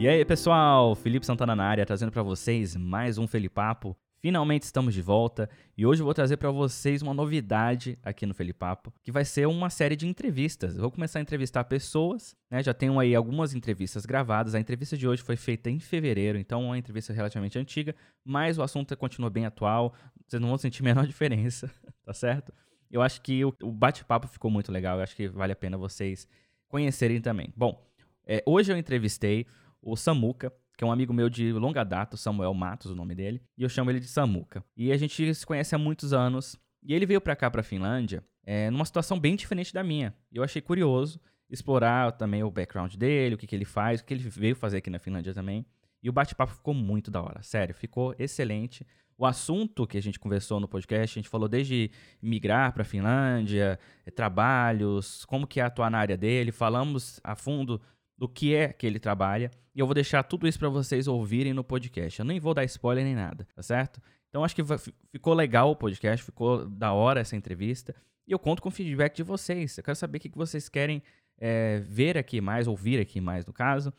E aí, pessoal, Felipe Santana na área, trazendo para vocês mais um Felipapo. Finalmente estamos de volta e hoje eu vou trazer para vocês uma novidade aqui no Felipapo, que vai ser uma série de entrevistas. Eu vou começar a entrevistar pessoas, né? Já tenho aí algumas entrevistas gravadas. A entrevista de hoje foi feita em fevereiro, então é uma entrevista relativamente antiga, mas o assunto continua bem atual. Vocês não vão sentir a menor diferença, tá certo? Eu acho que o, bate-papo ficou muito legal, eu acho que vale a pena vocês conhecerem também. Bom, é, hoje eu entrevistei o Samuca, que é um amigo meu de longa data, Samuel Matos, o nome dele, e eu chamo ele de Samuca. E a gente se conhece há muitos anos, e ele veio para cá, para Finlândia, é, numa situação bem diferente da minha. Eu achei curioso explorar também o background dele, o que, que ele faz, o que ele veio fazer aqui na Finlândia também. E o bate-papo ficou muito da hora, sério, ficou excelente. O assunto que a gente conversou no podcast, a gente falou desde migrar para a Finlândia, trabalhos, como que é atuar na área dele, falamos a fundo do que é que ele trabalha. E eu vou deixar tudo isso para vocês ouvirem no podcast. Eu nem vou dar spoiler nem nada, tá certo? Então acho que ficou legal o podcast, ficou da hora essa entrevista. E eu conto com o feedback de vocês. Eu quero saber o que vocês querem é, ver aqui mais, ouvir aqui mais no caso.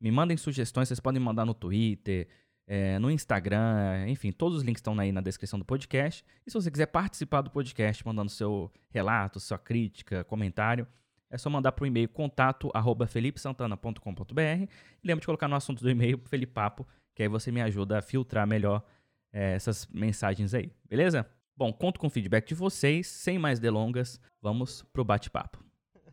Me mandem sugestões, vocês podem mandar no Twitter, é, no Instagram, enfim, todos os links estão aí na descrição do podcast. E se você quiser participar do podcast, mandando seu relato, sua crítica, comentário, é só mandar para o e-mail contato arroba felipesantana.com.br e lembra de colocar no assunto do e-mail Felipapo, que aí você me ajuda a filtrar melhor é, essas mensagens aí, beleza? Bom, conto com o feedback de vocês, sem mais delongas, vamos pro bate-papo.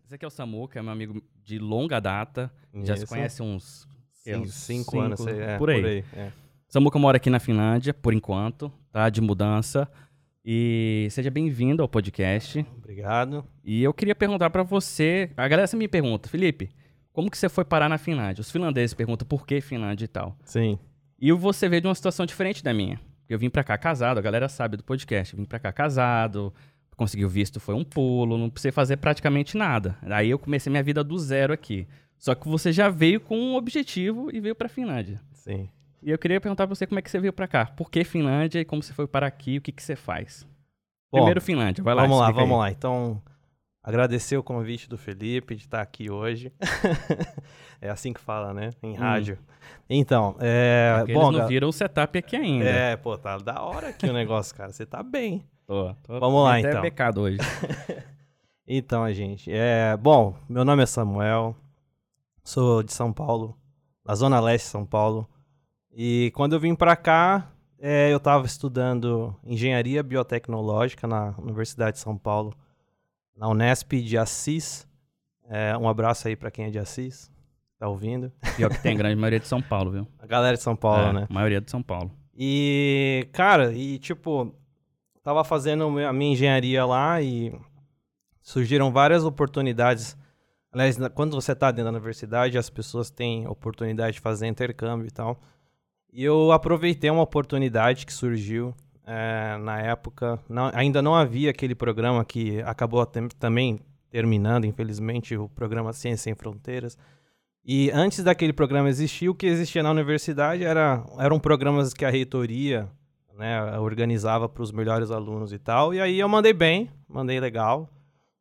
Esse aqui é o Samuca, é meu amigo de longa data, Isso. já se conhece uns, cinco, cinco, anos, é, por aí. Por aí é. Samuca mora aqui na Finlândia, por enquanto, tá de mudança. E seja bem-vindo ao podcast. Obrigado. E eu queria perguntar para você, a galera me pergunta, Felipe, como que você foi parar na Finlândia? Os finlandeses perguntam por que Finlândia e tal. Sim. E você veio de uma situação diferente da minha. Eu vim para cá casado, a galera sabe do podcast, eu vim para cá casado, consegui o visto foi um pulo, não precisei fazer praticamente nada. Aí eu comecei minha vida do zero aqui. Só que você já veio com um objetivo e veio para Finlândia. Sim. E eu queria perguntar pra você como é que você veio para cá. Por que Finlândia e como você foi para aqui? O que, que você faz? Bom, Primeiro Finlândia, vai lá. Vamos lá, vamos aí. lá. Então, agradecer o convite do Felipe de estar aqui hoje. é assim que fala, né? Em hum. rádio. Então, é. bom, eles não viram o setup aqui ainda. É, pô, tá da hora aqui o negócio, cara. Você tá bem. Tô, tô Vamos lá, até então. pecado hoje. então, gente, é. Bom, meu nome é Samuel. Sou de São Paulo, da Zona Leste de São Paulo. E quando eu vim para cá, é, eu estava estudando engenharia biotecnológica na Universidade de São Paulo, na Unesp de Assis. É, um abraço aí para quem é de Assis, tá ouvindo. Pior que tem a grande maioria de São Paulo, viu? A galera de São Paulo, é, né? A maioria de São Paulo. E, cara, e tipo, tava fazendo a minha engenharia lá e surgiram várias oportunidades. Aliás, quando você tá dentro da universidade, as pessoas têm oportunidade de fazer intercâmbio e tal. E eu aproveitei uma oportunidade que surgiu é, na época. Não, ainda não havia aquele programa que acabou também terminando, infelizmente, o programa Ciência Sem Fronteiras. E antes daquele programa existir, o que existia na universidade era, eram programas que a reitoria né, organizava para os melhores alunos e tal. E aí eu mandei bem, mandei legal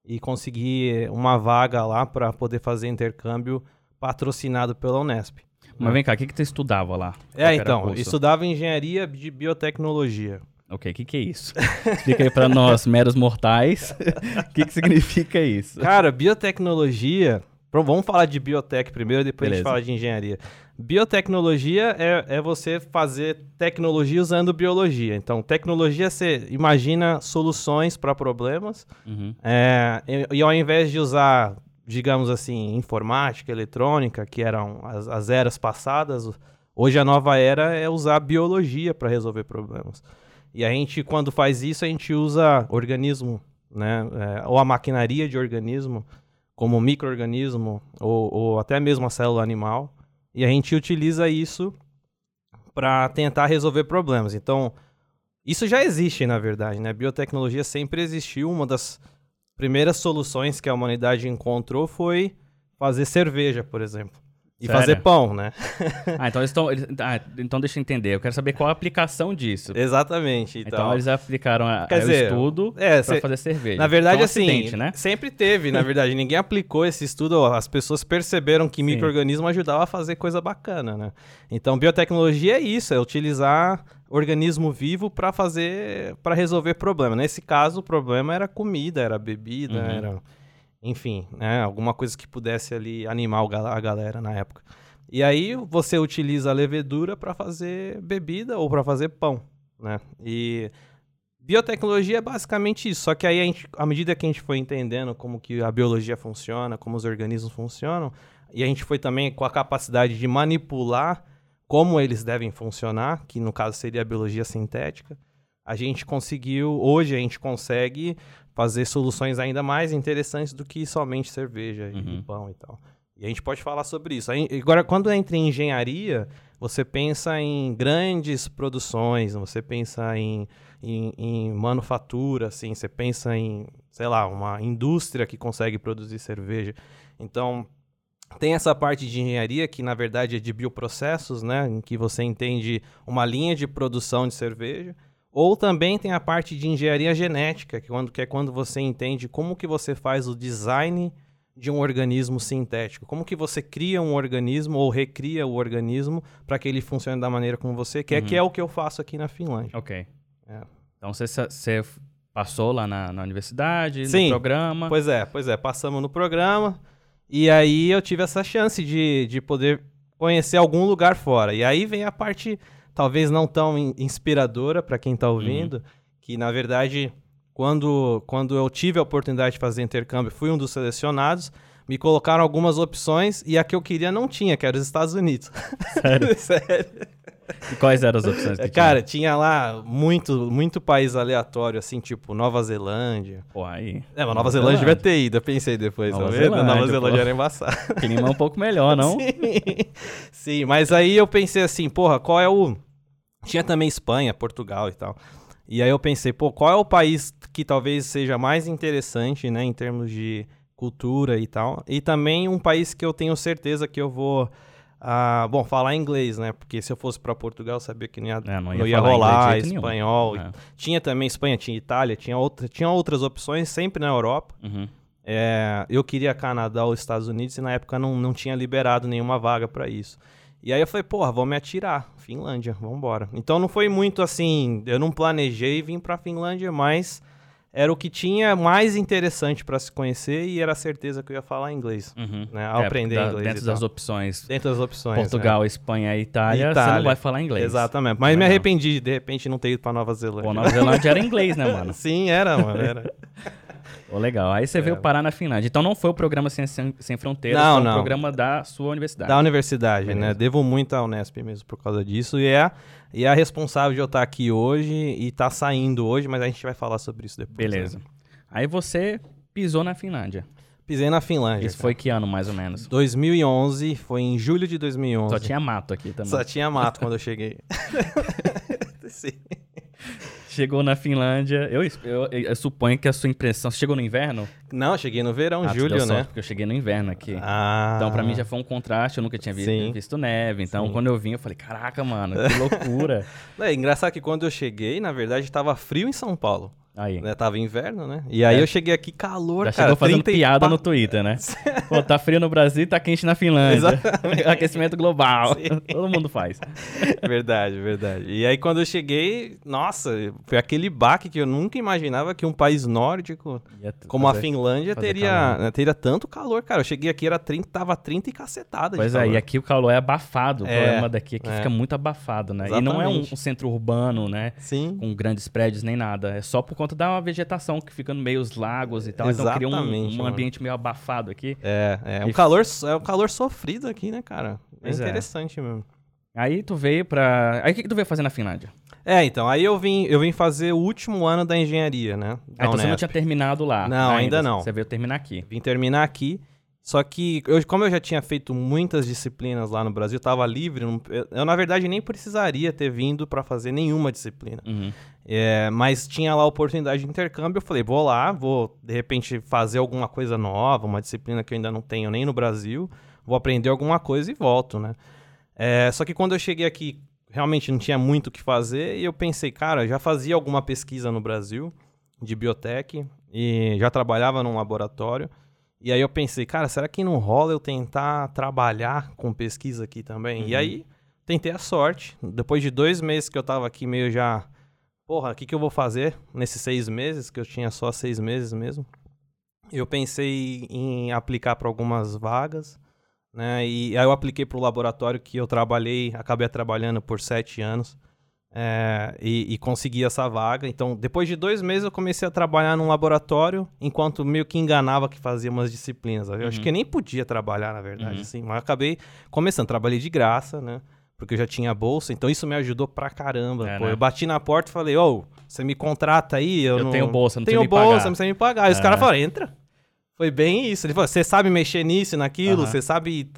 e consegui uma vaga lá para poder fazer intercâmbio patrocinado pela Unesp. Mas vem cá, o que, que você estudava lá? É, então, estudava engenharia de biotecnologia. Ok, o que, que é isso? Explica aí para nós, meros mortais, o que, que significa isso? Cara, biotecnologia. Vamos falar de biotech primeiro, depois Beleza. a gente fala de engenharia. Biotecnologia é, é você fazer tecnologia usando biologia. Então, tecnologia, você imagina soluções para problemas. Uhum. É, e, e ao invés de usar digamos assim, informática, eletrônica, que eram as, as eras passadas, hoje a nova era é usar biologia para resolver problemas. E a gente, quando faz isso, a gente usa organismo, né, é, ou a maquinaria de organismo, como microorganismo, ou, ou até mesmo a célula animal, e a gente utiliza isso para tentar resolver problemas. Então, isso já existe, na verdade, né? Biotecnologia sempre existiu. Uma das primeiras soluções que a humanidade encontrou foi fazer cerveja, por exemplo. E Sério? fazer pão, né? ah, então eles estão. Ah, então deixa eu entender. Eu quero saber qual a aplicação disso. Exatamente. Então, então eles aplicaram a, Quer dizer, o estudo é, para fazer cerveja. Na verdade, então, assim, acidente, né? sempre teve, na verdade. Ninguém aplicou esse estudo. As pessoas perceberam que microorganismo ajudava a fazer coisa bacana, né? Então, biotecnologia é isso, é utilizar organismo vivo para fazer, para resolver problema. Nesse caso, o problema era comida, era bebida, uhum. era enfim, né, alguma coisa que pudesse ali animar a galera na época. E aí você utiliza a levedura para fazer bebida ou para fazer pão, né? E biotecnologia é basicamente isso, só que aí gente, à medida que a gente foi entendendo como que a biologia funciona, como os organismos funcionam, e a gente foi também com a capacidade de manipular como eles devem funcionar, que no caso seria a biologia sintética, a gente conseguiu, hoje a gente consegue fazer soluções ainda mais interessantes do que somente cerveja uhum. e pão e tal. E a gente pode falar sobre isso. Agora, quando entra em engenharia, você pensa em grandes produções, você pensa em, em, em, manufatura, assim, você pensa em, sei lá, uma indústria que consegue produzir cerveja. Então, tem essa parte de engenharia que, na verdade, é de bioprocessos, né, em que você entende uma linha de produção de cerveja. Ou também tem a parte de engenharia genética, que, quando, que é quando você entende como que você faz o design de um organismo sintético. Como que você cria um organismo ou recria o organismo para que ele funcione da maneira como você quer, uhum. que é o que eu faço aqui na Finlândia. Ok. É. Então você, você passou lá na, na universidade, Sim. no programa? Pois é, pois é. Passamos no programa e aí eu tive essa chance de, de poder conhecer algum lugar fora. E aí vem a parte talvez não tão inspiradora para quem está ouvindo, uhum. que na verdade, quando, quando eu tive a oportunidade de fazer intercâmbio, fui um dos selecionados, me colocaram algumas opções e a que eu queria não tinha, que era os Estados Unidos. Sério? Sério. E quais eram as opções que Cara, tinha? tinha lá muito, muito país aleatório, assim, tipo Nova Zelândia. Pô, aí. É, mas Nova, Zelândia devia ter ido, eu pensei depois. Nova, Zelândia, Nova Zelândia era embaçado. Clima um pouco melhor, não? Sim. Sim, mas aí eu pensei assim, porra, qual é o. Tinha também Espanha, Portugal e tal. E aí eu pensei, pô, qual é o país que talvez seja mais interessante, né, em termos de cultura e tal. E também um país que eu tenho certeza que eu vou ah, bom, falar inglês, né? Porque se eu fosse para Portugal, eu sabia que não ia, é, não ia, não ia rolar espanhol. É. Tinha também Espanha, tinha Itália, tinha, outra, tinha outras opções, sempre na Europa. Uhum. É, eu queria Canadá ou Estados Unidos e na época não, não tinha liberado nenhuma vaga para isso. E aí eu falei, porra, vou me atirar. Finlândia, vamos embora. Então não foi muito assim, eu não planejei vir para Finlândia, mas era o que tinha mais interessante para se conhecer e era a certeza que eu ia falar inglês, uhum. né? Ao é, aprender da, inglês. Dentro das opções. Dentro das opções. Portugal, é. Espanha e Itália, Itália, você não vai falar inglês. Exatamente. Mas me arrependi de, de repente não ter ido para Nova Zelândia. Pô, Nova Zelândia era inglês, né, mano? Sim, era, mano, era. Oh, legal. Aí você é. veio parar na Finlândia. Então não foi o programa Sem, Sem Fronteiras, não, foi não. o programa da sua universidade. Da universidade, né? Beleza. né? Devo muito à Unesp mesmo por causa disso. E é, e é a responsável de eu estar aqui hoje e estar tá saindo hoje, mas a gente vai falar sobre isso depois. Beleza. Né? Aí você pisou na Finlândia. Pisei na Finlândia. Isso cara. foi que ano, mais ou menos? 2011, foi em julho de 2011. Só tinha mato aqui também. Só tinha mato quando eu cheguei. Sim. Chegou na Finlândia. Eu, eu, eu, suponho que a sua impressão. Você chegou no inverno? Não, cheguei no verão, ah, julho, né? Porque eu cheguei no inverno aqui. Ah. Então, pra mim já foi um contraste. Eu nunca tinha visto, visto neve. Então, Sim. quando eu vim, eu falei: caraca, mano, que loucura. é engraçado que quando eu cheguei, na verdade, estava frio em São Paulo. Aí. Né, tava inverno, né? E aí é. eu cheguei aqui, calor, Já cara. chegou fazendo piada no Twitter, né? Pô, tá frio no Brasil e tá quente na Finlândia. Aquecimento global. Sim. Todo mundo faz. Verdade, verdade. E aí quando eu cheguei, nossa, foi aquele baque que eu nunca imaginava que um país nórdico como a Finlândia teria, né, teria tanto calor, cara. Eu cheguei aqui, era 30, tava 30 e cacetada Pois é, e aqui o calor é abafado. O é, problema daqui é que é. fica muito abafado, né? Exatamente. E não é um, um, centro urbano, né? Sim. Com grandes prédios nem nada. É só por conta da vegetação que fica no meio dos lagos e tal. Exatamente, então cria um, um ambiente meio abafado aqui. É, é. é um, calor, é um calor sofrido aqui, né, cara? É pois é. interessante é. mesmo. Aí tu veio pra. Aí o que, que tu veio fazer na Finlândia? É, então, aí eu vim, eu vim fazer o último ano da engenharia, né? Da ah, então você não tinha terminado lá. Não, ainda, ainda não. Você veio terminar aqui. Vim terminar aqui. Só que, eu, como eu já tinha feito muitas disciplinas lá no Brasil, estava livre, não, eu, eu, na verdade nem precisaria ter vindo para fazer nenhuma disciplina. Uhum. É, mas tinha lá a oportunidade de intercâmbio, eu falei, vou lá, vou de repente fazer alguma coisa nova, uma disciplina que eu ainda não tenho nem no Brasil, vou aprender alguma coisa e volto, né? É, só que quando eu cheguei aqui, realmente não tinha muito o que fazer e eu pensei, cara, já fazia alguma pesquisa no Brasil de biotech e já trabalhava num laboratório. E aí eu pensei, cara, será que não rola eu tentar trabalhar com pesquisa aqui também? Uhum. E aí tentei a sorte. Depois de dois meses que eu tava aqui meio já, porra, o que, que eu vou fazer nesses seis meses, que eu tinha só seis meses mesmo? Eu pensei em aplicar para algumas vagas, né? E aí eu apliquei para o laboratório que eu trabalhei, acabei trabalhando por sete anos. É, e, e, consegui essa vaga. Então, depois de dois meses, eu comecei a trabalhar num laboratório, enquanto meio que enganava que fazia umas disciplinas. Eu uhum. acho que nem podia trabalhar, na verdade, uhum. assim, mas acabei começando. Trabalhei de graça, né? Porque eu já tinha bolsa, então isso me ajudou pra caramba. É, pô, né? Eu bati na porta e falei, ô, oh, você me contrata aí? Eu, eu não... tenho bolsa, não tenho bolsa, não precisa me pagar. Aí é. os caras falaram, entra. Foi bem isso. Ele falou, você sabe mexer nisso, naquilo, você sabe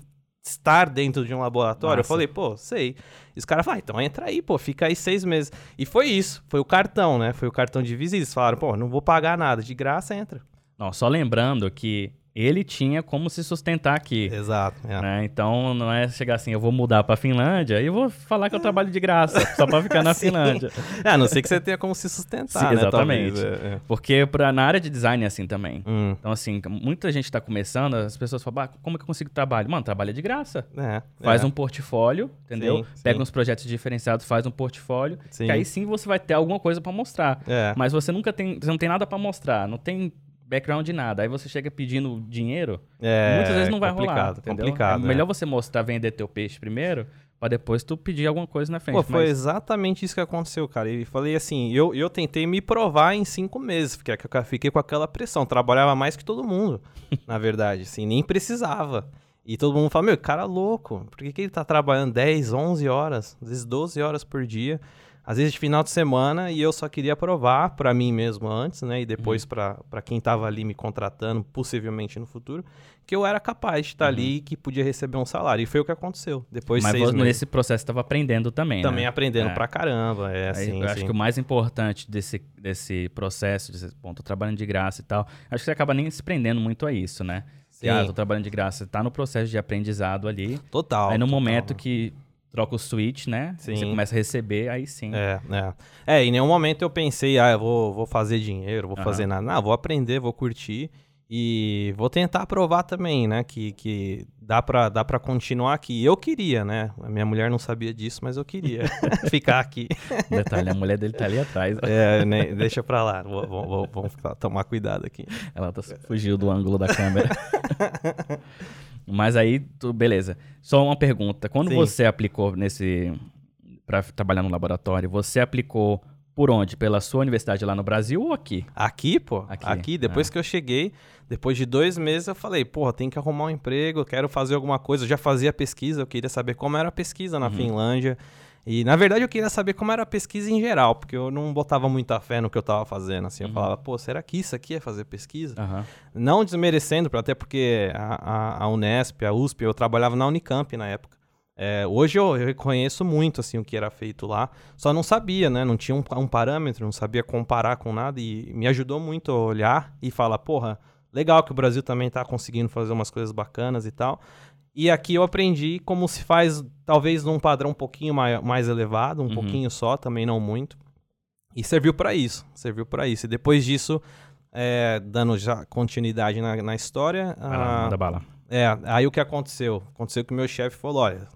estar dentro de um laboratório? Nossa. Eu falei, pô, sei. E os caras falaram, ah, então entra aí, pô, fica aí seis meses. E foi isso, foi o cartão, né? Foi o cartão de visita. Eles falaram, pô, não vou pagar nada, de graça entra. Não, só lembrando que ele tinha como se sustentar aqui. Exato. É. Né? Então não é chegar assim, eu vou mudar para Finlândia e vou falar que eu trabalho de graça, só para ficar na Finlândia. É, a não ser que você tenha como se sustentar, Sim, né, Exatamente. É, é. Porque pra, na área de design é assim também. Hum. Então assim, muita gente está começando, as pessoas falam, ah, como é que eu consigo trabalho? Mano, trabalha de graça. É, faz é. um portfólio, entendeu? Sim, Pega sim. uns projetos diferenciados, faz um portfólio, sim. que aí sim você vai ter alguma coisa para mostrar. Mas você nunca tem, você não tem nada para mostrar, não tem background de nada. Aí você chega pedindo dinheiro, é, muitas vezes não vai rolar. Entendeu? Complicado, é melhor você mostrar, vender teu peixe primeiro, para depois tu pedir alguma coisa na frente. Pô, foi mas... exatamente isso que aconteceu, cara. E falei assim, eu, eu tentei me provar em cinco meses, porque eu fiquei com aquela pressão. Trabalhava mais que todo mundo, na verdade, assim, nem precisava. E todo mundo fala, meu, cara louco, por que, que ele tá trabalhando 10, 11 horas, às vezes 12 horas por dia? Às vezes de final de semana, e eu só queria provar para mim mesmo antes, né, e depois uhum. para quem estava ali me contratando, possivelmente no futuro, que eu era capaz de estar uhum. ali e que podia receber um salário. E foi o que aconteceu. Depois Mas seis você, meses. nesse processo estava aprendendo também, Também né? aprendendo é. pra caramba, é assim. Eu acho que o mais importante desse, desse processo, desse ponto, trabalhando de graça e tal, acho que você acaba nem se prendendo muito a isso, né? Sim. Ah, tô trabalhando de graça, tá no processo de aprendizado ali. Total. Aí no total. momento que troca o switch, né? Sim. Você começa a receber, aí sim. É, é. É, em nenhum momento eu pensei, ah, eu vou, vou fazer dinheiro, vou uhum. fazer nada. Não, vou aprender, vou curtir. E vou tentar provar também, né? Que, que dá, pra, dá pra continuar aqui. Eu queria, né? A minha mulher não sabia disso, mas eu queria ficar aqui. Detalhe, a mulher dele tá ali atrás. É, né, deixa pra lá. Vamos tomar cuidado aqui. Ela tá, fugiu do ângulo da câmera. Mas aí, tu, beleza. Só uma pergunta. Quando Sim. você aplicou nesse. para trabalhar no laboratório, você aplicou por onde? Pela sua universidade lá no Brasil ou aqui? Aqui, pô. Aqui, aqui depois ah. que eu cheguei, depois de dois meses, eu falei, porra, tem que arrumar um emprego, quero fazer alguma coisa. Eu já fazia pesquisa, eu queria saber como era a pesquisa na uhum. Finlândia. E, na verdade, eu queria saber como era a pesquisa em geral, porque eu não botava muita fé no que eu estava fazendo. Assim, eu uhum. falava, pô, será que isso aqui é fazer pesquisa? Uhum. Não desmerecendo, até porque a, a, a, Unesp, a USP, eu trabalhava na Unicamp na época. É, hoje eu, eu reconheço muito assim o que era feito lá, só não sabia, né? Não tinha um, um parâmetro, não sabia comparar com nada e me ajudou muito a olhar e falar, porra, legal que o Brasil também está conseguindo fazer umas coisas bacanas e tal. E aqui eu aprendi como se faz, talvez num padrão um pouquinho mais, mais elevado, um uhum. pouquinho só, também não muito. E serviu para isso, serviu para isso. E depois disso, é, dando já continuidade na, na história. Ah, manda bala. É, aí o que aconteceu? Aconteceu que o meu chefe falou: olha,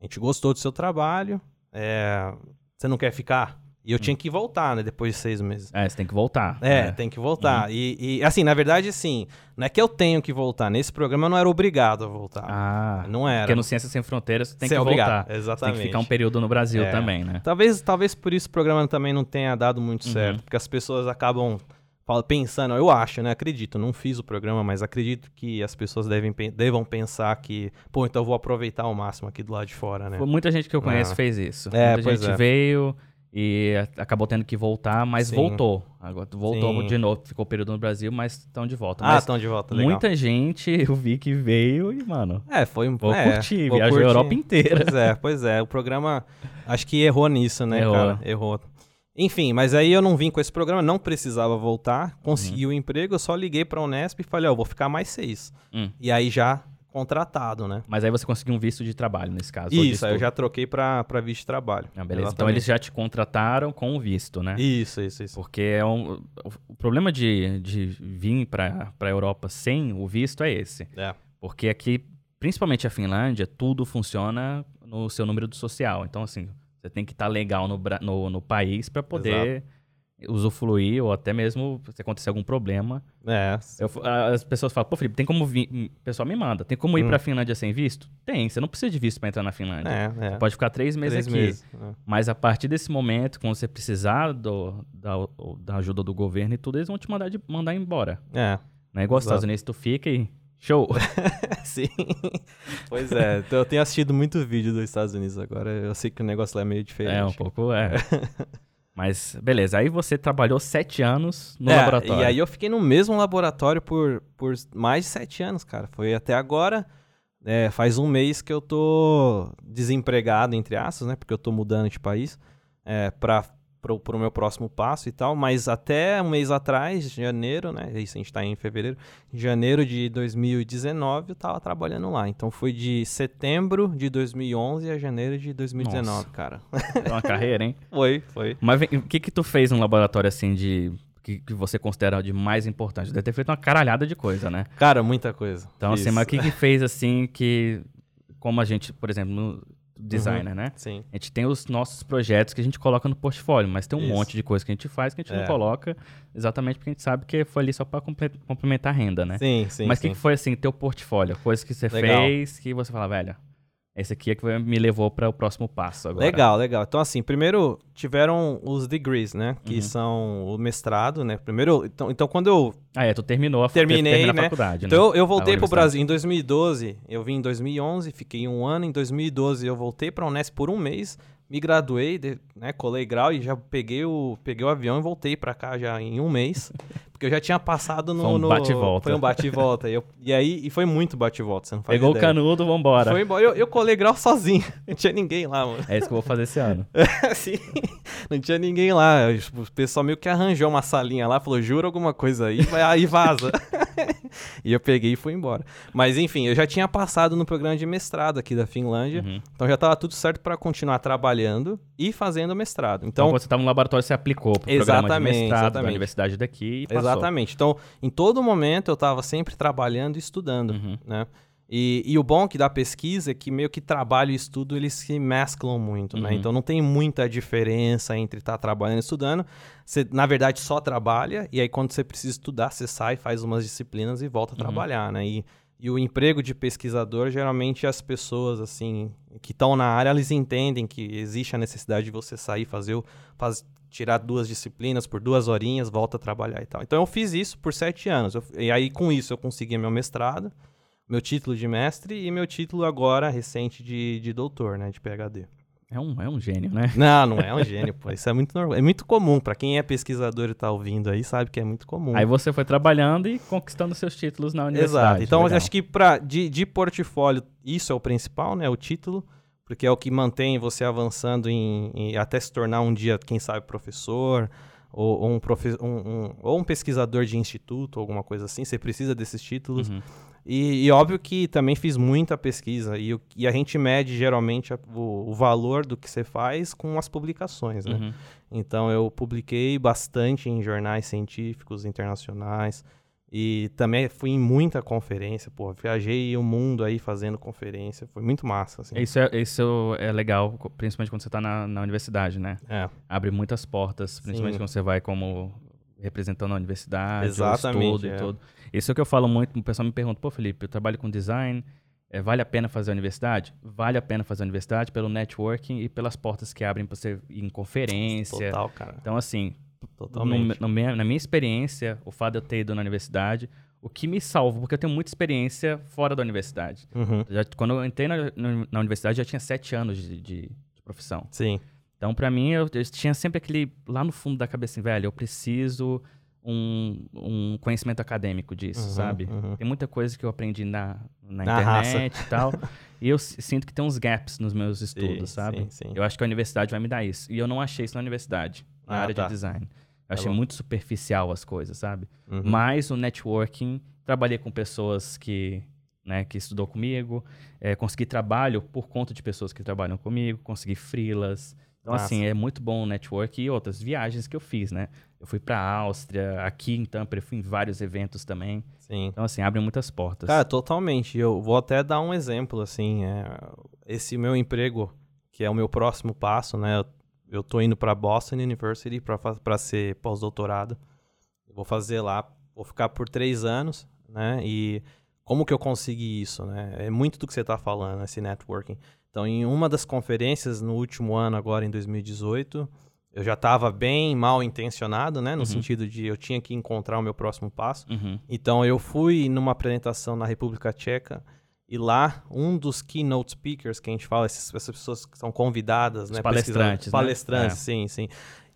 a gente gostou do seu trabalho, é, você não quer ficar? E eu hum. tinha que voltar, né? Depois de seis meses. É, você tem que voltar. É, é. tem que voltar. Uhum. E, e, assim, na verdade, assim, não é que eu tenho que voltar. Nesse programa eu não era obrigado a voltar. Ah. Não era. Porque no Ciências Sem Fronteiras você tem que é voltar. Exatamente. Você tem que ficar um período no Brasil é. também, né? Talvez, talvez por isso o programa também não tenha dado muito uhum. certo. Porque as pessoas acabam pensando, eu acho, né? Acredito, não fiz o programa, mas acredito que as pessoas devem, devam pensar que, pô, então eu vou aproveitar ao máximo aqui do lado de fora, né? Muita gente que eu conheço ah. fez isso. É, Muita gente é. veio e acabou tendo que voltar, mas Sim. voltou. Agora voltou Sim. de novo, ficou um período no Brasil, mas estão de volta. Ah, estão de volta, legal. Muita gente eu vi que veio e, mano. É, foi um Vou é, curtir, vou viajou curtir. a Europa inteira. Pois é, pois é. O programa acho que errou nisso, né, errou. cara? Errou. Enfim, mas aí eu não vim com esse programa, não precisava voltar, consegui uhum. o emprego, eu só liguei pra Unesp e falei, ó, oh, vou ficar mais seis. Hum. E aí já contratado, né? Mas aí você conseguiu um visto de trabalho nesse caso. Isso, aí eu já troquei para visto de trabalho. Ah, beleza. Exatamente. Então eles já te contrataram com o visto, né? Isso, isso, isso. Porque é um, o problema de, de vir para a Europa sem o visto é esse. É. Porque aqui, principalmente a Finlândia, tudo funciona no seu número do social. Então, assim, você tem que estar tá legal no, no, no país para poder. Exato usufruir ou até mesmo se acontecer algum problema. É. Eu, as pessoas falam, pô, Felipe, tem como vir. O pessoal me manda, tem como ir hum. pra Finlândia sem visto? Tem, você não precisa de visto para entrar na Finlândia. É, é. Você pode ficar três meses três aqui. Meses, é. Mas a partir desse momento, quando você precisar do, da, da ajuda do governo e tudo, eles vão te mandar, de, mandar embora. É. Não é igual os Estados Unidos, tu fica e. Show! Sim. Pois é, eu tenho assistido muito vídeo dos Estados Unidos agora. Eu sei que o negócio lá é meio diferente. É, um pouco, é. Mas beleza, aí você trabalhou sete anos no é, laboratório. E aí eu fiquei no mesmo laboratório por, por mais de sete anos, cara. Foi até agora. É, faz um mês que eu tô desempregado, entre aspas, né? Porque eu tô mudando de país. É, pra para o meu próximo passo e tal, mas até um mês atrás, janeiro, né? Isso a gente está em fevereiro, janeiro de 2019 eu estava trabalhando lá. Então foi de setembro de 2011 a janeiro de 2019, Nossa. cara. É uma carreira, hein? foi, foi. Mas o que que tu fez no laboratório assim de que, que, você considera de mais importante? Deve ter feito uma caralhada de coisa, né? Cara, muita coisa. Então, Isso. assim, mas o que que fez assim que como a gente, por exemplo, no, designer, uhum, né? Sim. A gente tem os nossos projetos que a gente coloca no portfólio, mas tem um Isso. monte de coisa que a gente faz que a gente é. não coloca exatamente porque a gente sabe que foi ali só para complementar a renda, né? Sim, sim. Mas o que, que foi assim, teu portfólio? Coisas que você Legal. fez que você fala, velho, esse aqui é que me levou para o próximo passo agora. Legal, legal. Então, assim, primeiro tiveram os degrees, né? Que uhum. são o mestrado, né? Primeiro, então, então quando eu... Ah, é, tu terminou a, terminei, né? a faculdade, né? Então, eu voltei para o Brasil em 2012. Eu vim em 2011, fiquei um ano. Em 2012, eu voltei para a Unesp por um mês. Me graduei, né? Colei grau e já peguei o, peguei o avião e voltei para cá já em um mês. Porque eu já tinha passado no. Foi um bate e volta. Foi um bate e volta. e, eu, e aí e foi muito bate volta, você não faz Pegou ideia. o canudo, vambora. Foi embora. Eu, eu colei grau sozinho. Não tinha ninguém lá, mano. É isso que eu vou fazer esse ano. Sim. Não tinha ninguém lá. O pessoal meio que arranjou uma salinha lá, falou, jura alguma coisa aí, vai aí vaza. E eu peguei e fui embora. Mas enfim, eu já tinha passado no programa de mestrado aqui da Finlândia. Uhum. Então já tava tudo certo para continuar trabalhando e fazendo mestrado. Então, então você estava no laboratório, você aplicou pro exatamente, programa de mestrado da universidade daqui e passou. Exatamente. Então, em todo momento eu estava sempre trabalhando e estudando, uhum. né? E, e, o bom que da pesquisa é que meio que trabalho e estudo eles se mesclam muito, né? uhum. Então não tem muita diferença entre estar tá trabalhando e estudando. Você, na verdade, só trabalha e aí quando você precisa estudar, você sai, faz umas disciplinas e volta a uhum. trabalhar, né? E, e o emprego de pesquisador, geralmente as pessoas, assim, que estão na área, eles entendem que existe a necessidade de você sair, fazer o, faz, tirar duas disciplinas por duas horinhas, volta a trabalhar e tal. Então eu fiz isso por sete anos. Eu, e aí com isso eu consegui meu mestrado, meu título de mestre e meu título agora recente de, de doutor, né, de PhD. É um, é um gênio, né? Não, não é um gênio, pô. Isso é muito normal. É muito comum. para quem é pesquisador e tá ouvindo aí, sabe que é muito comum. Aí você foi trabalhando e conquistando seus títulos na universidade. Exato. Então, acho que pra, de, de portfólio, isso é o principal, né? O título porque é o que mantém você avançando em, em até se tornar um dia, quem sabe, professor, ou, ou um, profe um, um, ou um pesquisador de instituto, alguma coisa assim. Você precisa desses títulos. Uhum. E, e, óbvio que também fiz muita pesquisa e, e a gente mede geralmente a, o, o, valor do que você faz com as publicações, né? Uhum. Então eu publiquei bastante em jornais científicos internacionais. E também fui em muita conferência, pô, viajei o mundo aí fazendo conferência, foi muito massa, assim. Isso é, isso é legal, principalmente quando você está na, na universidade, né? É. Abre muitas portas, principalmente Sim. quando você vai como representando a universidade, Exatamente, o estudo é. e tudo. Isso é o que eu falo muito, o pessoal me pergunta, pô, Felipe, eu trabalho com design, é, vale a pena fazer a universidade? Vale a pena fazer a universidade pelo networking e pelas portas que abrem para você ir em conferência. Total, cara. Então, assim, Totalmente. No, no minha, na minha experiência, o fato de eu ter ido na universidade, o que me salva, porque eu tenho muita experiência fora da universidade. Uhum. Já, quando eu entrei na, na, universidade, já tinha sete anos de, de, de profissão. Sim. Então, para mim, eu, eu, tinha sempre aquele lá no fundo da cabeça, assim, velho, eu preciso um, um conhecimento acadêmico disso, uhum, sabe? Uhum. Tem muita coisa que eu aprendi na, na, na internet raça. e tal. e eu sinto que tem uns gaps nos meus estudos, sim, sabe? Sim, sim. Eu acho que a universidade vai me dar isso. E eu não achei isso na universidade na ah, área tá. de design. Eu achei muito superficial as coisas, sabe? Uhum. Mas o networking, trabalhei com pessoas que né, que estudou comigo, é, consegui trabalho por conta de pessoas que trabalham comigo, consegui freelas. Então, Nossa. assim, é muito bom o network e outras viagens que eu fiz, né? Eu fui pra Áustria, aqui em Tampere, fui em vários eventos também. Sim. Então, assim, abre muitas portas. Cara, totalmente. Eu vou até dar um exemplo, assim, é, esse meu emprego, que é o meu próximo passo, né? Eu, eu tô indo pra Boston University para ser pós-doutorado. Vou fazer lá, vou ficar por três anos, né? E como que eu consegui isso, né? É muito do que você está falando, esse networking. Então, em uma das conferências no último ano, agora em 2018, eu já estava bem mal intencionado, né? No uhum. sentido de eu tinha que encontrar o meu próximo passo. Uhum. Então, eu fui numa apresentação na República Tcheca e lá, um dos keynote speakers, que a gente fala, essas, essas pessoas que são convidadas, Os né? Palestrantes, né? Palestrantes, é. sim, sim.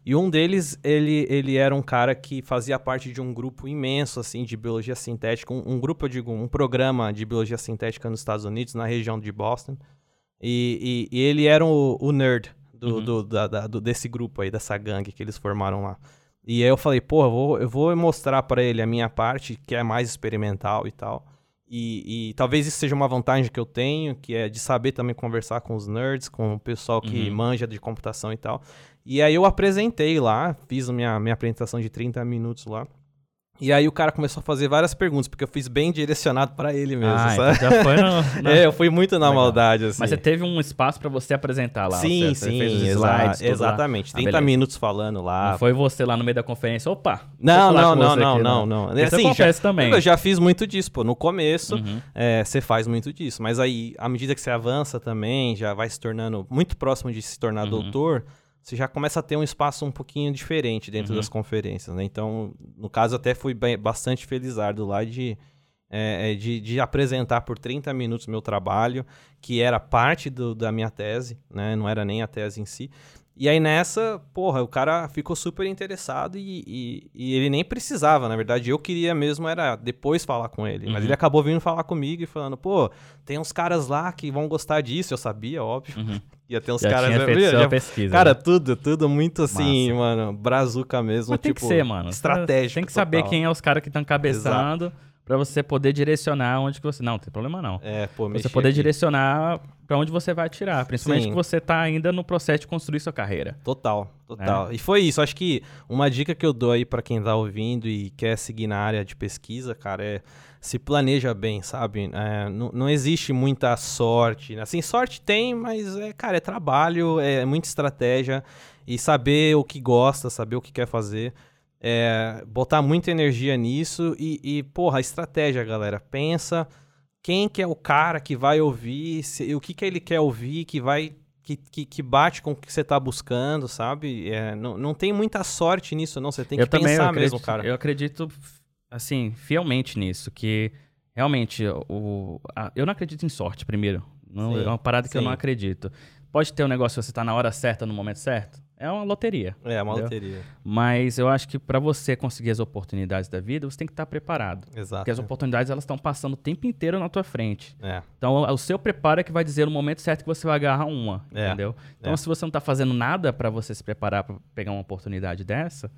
E um deles, ele, ele era um cara que fazia parte de um grupo imenso, assim, de biologia sintética. Um, um grupo, eu digo, um programa de biologia sintética nos Estados Unidos, na região de Boston. E, e, e ele era o, o nerd do, uhum. do, da, da, do, desse grupo aí, dessa gangue que eles formaram lá. E aí eu falei, pô, eu vou, eu vou mostrar para ele a minha parte, que é mais experimental e tal. E, e, talvez isso seja uma vantagem que eu tenho, que é de saber também conversar com os nerds, com o pessoal que uhum. manja de computação e tal. E aí eu apresentei lá, fiz a minha, minha apresentação de 30 minutos lá. E aí o cara começou a fazer várias perguntas, porque eu fiz bem direcionado para ele mesmo, ah, sabe? Então já foi no, É, eu fui muito na Legal. maldade, assim. Mas você teve um espaço para você apresentar lá, Sim, você, sim, você slides, exa exatamente. Lá. 30 ah, minutos falando lá. Não foi você lá no meio da conferência, opa. Não, não, não, não, aqui, não, não, não. Assim, já, também. Eu já fiz muito disso, pô. No começo, uhum. é, você faz muito disso. Mas aí, à medida que você avança também, já vai se tornando muito próximo de se tornar uhum. doutor você já começa a ter um espaço um pouquinho diferente dentro uhum. das conferências, né? Então, no caso, até fui bem, bastante felizardo lá de, é, é, de, de, apresentar por 30 minutos meu trabalho, que era parte do, da minha tese, né? Não era nem a tese em si. E aí nessa, porra, o cara ficou super interessado e, e, e, ele nem precisava, na verdade. Eu queria mesmo era depois falar com ele. Uhum. Mas ele acabou vindo falar comigo e falando, pô, tem uns caras lá que vão gostar disso. Eu sabia, óbvio. Uhum. Ia ter uns já caras... Tinha feito já, pesquisa, cara, né? tudo, tudo muito assim, Massa. mano, brazuca mesmo. Mas tem tipo, que ser, mano. Estratégico Tem que saber total. quem é os caras que estão cabeçando. Exato para você poder direcionar onde que você. Não, não tem problema não. É, pô, Você poder aqui. direcionar para onde você vai atirar. Principalmente Sim. que você tá ainda no processo de construir sua carreira. Total, total. É. E foi isso. Acho que uma dica que eu dou aí para quem tá ouvindo e quer seguir na área de pesquisa, cara, é se planeja bem, sabe? É, não, não existe muita sorte. Assim, sorte tem, mas, é, cara, é trabalho, é muita estratégia e saber o que gosta, saber o que quer fazer. É, botar muita energia nisso e, e, porra, estratégia, galera. Pensa quem que é o cara que vai ouvir, se, o que que ele quer ouvir, que vai que, que, que, bate com o que você está buscando, sabe? É, não, não tem muita sorte nisso, não. Você tem que pensar acredito, mesmo, cara. Eu acredito, assim, fielmente nisso, que realmente o, a, eu não acredito em sorte, primeiro. Não, sim, é uma parada que sim. eu não acredito. Pode ter um negócio, você está na hora certa, no momento certo? É uma loteria. É, uma entendeu? loteria. Mas eu acho que para você conseguir as oportunidades da vida, você tem que estar preparado. Exato. Porque as oportunidades elas estão passando o tempo inteiro na tua frente. É. Então o seu preparo é que vai dizer no momento certo que você vai agarrar uma, é. entendeu? Então é. se você não está fazendo nada para você se preparar para pegar uma oportunidade dessa,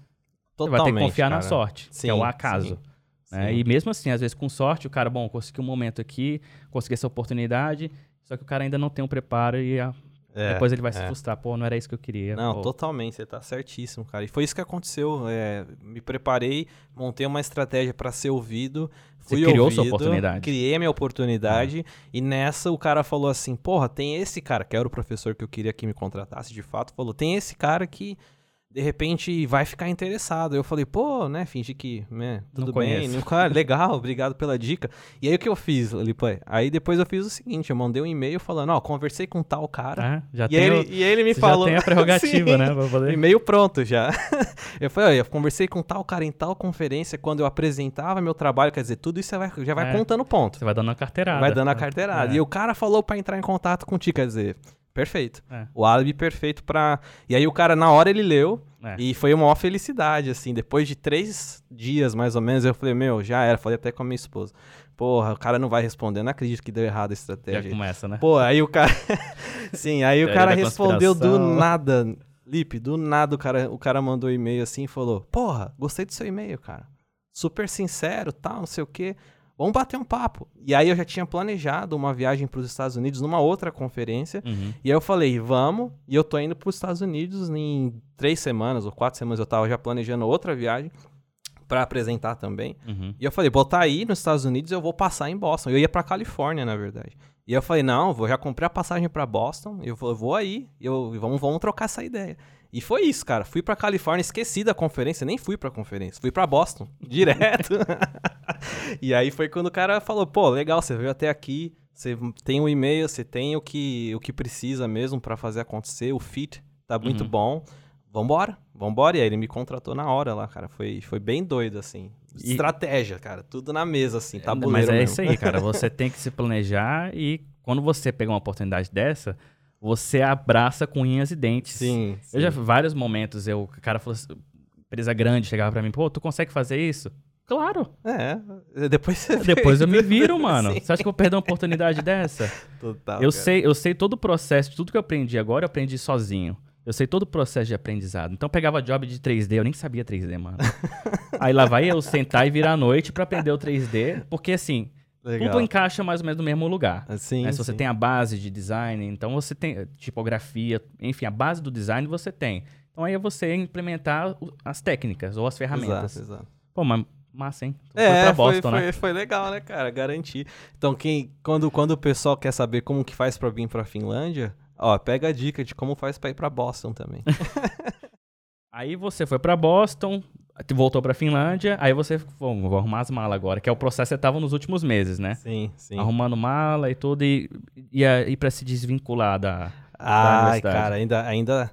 Totalmente, você vai ter que confiar cara. na sorte, sim, que é o acaso. Sim, né? E mesmo assim, às vezes com sorte, o cara, bom, consegui um momento aqui, consegui essa oportunidade, só que o cara ainda não tem um preparo e a é, Depois ele vai é. se frustrar, pô, não era isso que eu queria. Não, pô. totalmente, você tá certíssimo, cara. E foi isso que aconteceu. É, me preparei, montei uma estratégia para ser ouvido. Fui você criou ouvido, sua oportunidade. Criei a minha oportunidade. E nessa o cara falou assim: porra, tem esse cara, que era o professor que eu queria que me contratasse de fato, falou: tem esse cara que de repente vai ficar interessado. Eu falei, pô, né, fingi que, né, tudo não bem. Não, cara, legal, obrigado pela dica. E aí o que eu fiz, Lipai? Aí depois eu fiz o seguinte, eu mandei um e-mail falando, ó, conversei com tal cara. É, já e, tem ele, o... e ele me falou... Já tem a prerrogativa, né, pra poder... E-mail pronto já. eu falei, ó, eu conversei com tal cara em tal conferência, quando eu apresentava meu trabalho, quer dizer, tudo isso vai, já vai é, contando ponto. Você vai dando a carteirada. Vai dando a carteirada. É. E o cara falou para entrar em contato contigo, quer dizer... Perfeito. É. O álibi perfeito pra. E aí o cara, na hora, ele leu. É. E foi uma maior felicidade, assim. Depois de três dias, mais ou menos, eu falei, meu, já era. Falei até com a minha esposa. Porra, o cara não vai responder. Não acredito que deu errado a estratégia. Já começa, né? Pô, aí o cara. Sim, aí o cara respondeu do nada. Lipe, do nada o cara, o cara mandou um e-mail assim e falou: Porra, gostei do seu e-mail, cara. Super sincero, tal, não sei o quê. Vamos bater um papo. E aí eu já tinha planejado uma viagem para os Estados Unidos numa outra conferência. Uhum. E aí eu falei, vamos. E eu tô indo para os Estados Unidos em três semanas ou quatro semanas. Eu tava já planejando outra viagem para apresentar também. Uhum. E eu falei, botar aí nos Estados Unidos, eu vou passar em Boston. Eu ia para Califórnia, na verdade. E eu falei, não, vou já comprei a passagem para Boston. Eu vou, eu vou aí. Eu vamos, vamos trocar essa ideia. E foi isso, cara. Fui pra Califórnia, esqueci da conferência, nem fui pra conferência. Fui pra Boston, direto. e aí foi quando o cara falou: pô, legal, você veio até aqui, você tem o um e-mail, você tem o que, o que precisa mesmo para fazer acontecer, o fit tá muito uhum. bom. Vambora, vambora. E aí ele me contratou na hora lá, cara. Foi, foi bem doido, assim. E... Estratégia, cara. Tudo na mesa, assim, tabuleiro Mas é mesmo. isso aí, cara. Você tem que se planejar e quando você pegar uma oportunidade dessa, você abraça com unhas e dentes. Sim. Eu já vários momentos, eu, o cara falou assim, empresa grande chegava para mim, pô, tu consegue fazer isso? Claro. É. Depois você Depois eu me viro, mano. Sim. Você acha que eu vou perder uma oportunidade dessa? Total. Eu cara. sei, eu sei todo o processo, tudo que eu aprendi agora, eu aprendi sozinho. Eu sei todo o processo de aprendizado. Então eu pegava job de 3D, eu nem sabia 3D, mano. Aí lá vai eu sentar e virar a noite para aprender o 3D, porque assim, Legal. Tudo encaixa mais ou menos no mesmo lugar. Sim, né? Se você tem a base de design, então você tem tipografia, enfim, a base do design você tem. Então aí é você implementar as técnicas ou as ferramentas. Exato, exato. Pô, mas massa, hein? Então, é, foi, Boston, foi, né? foi, legal, né, cara? Garanti. Então, quem, quando, quando o pessoal quer saber como que faz para vir pra Finlândia, ó, pega a dica de como faz para ir para Boston também. aí você foi para Boston, voltou pra Finlândia, aí você, bom, vou arrumar as malas agora, que é o processo que você tava nos últimos meses, né? Sim, sim. Arrumando mala e tudo, e, e, e pra se desvincular da, Ai, da cara, ainda, ainda,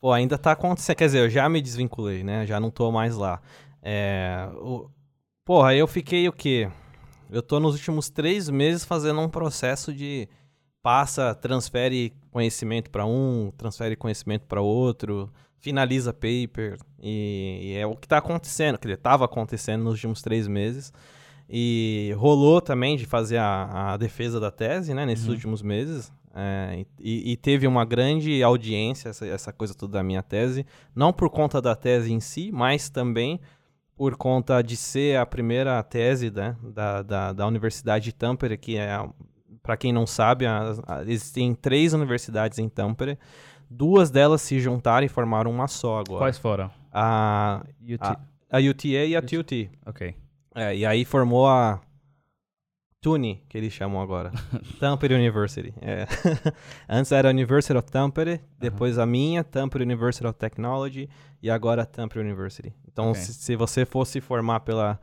pô, ainda tá acontecendo, quer dizer, eu já me desvinculei, né? Já não tô mais lá. É, o, porra, eu fiquei o quê? Eu tô nos últimos três meses fazendo um processo de passa, transfere conhecimento para um, transfere conhecimento para outro, finaliza paper, e, e é o que está acontecendo, que estava acontecendo nos últimos três meses. E rolou também de fazer a, a defesa da tese, né, nesses uhum. últimos meses. É, e, e, teve uma grande audiência, essa, essa, coisa toda da minha tese, não por conta da tese em si, mas também por conta de ser a primeira tese né, da, da, da Universidade de Tampere, que é, para quem não sabe, a, a, existem três universidades em Tampere, duas delas se juntaram e formaram uma só agora. Quais foram? a, UT... a, a UTA e a TUT. Ok. É, e aí formou a TUNY, que eles chamam agora. Tampere University. É. Antes era University of Tampere, depois a minha, Tampere University of Technology, e agora Tampere University. Então, okay. se, se, você fosse formar pela,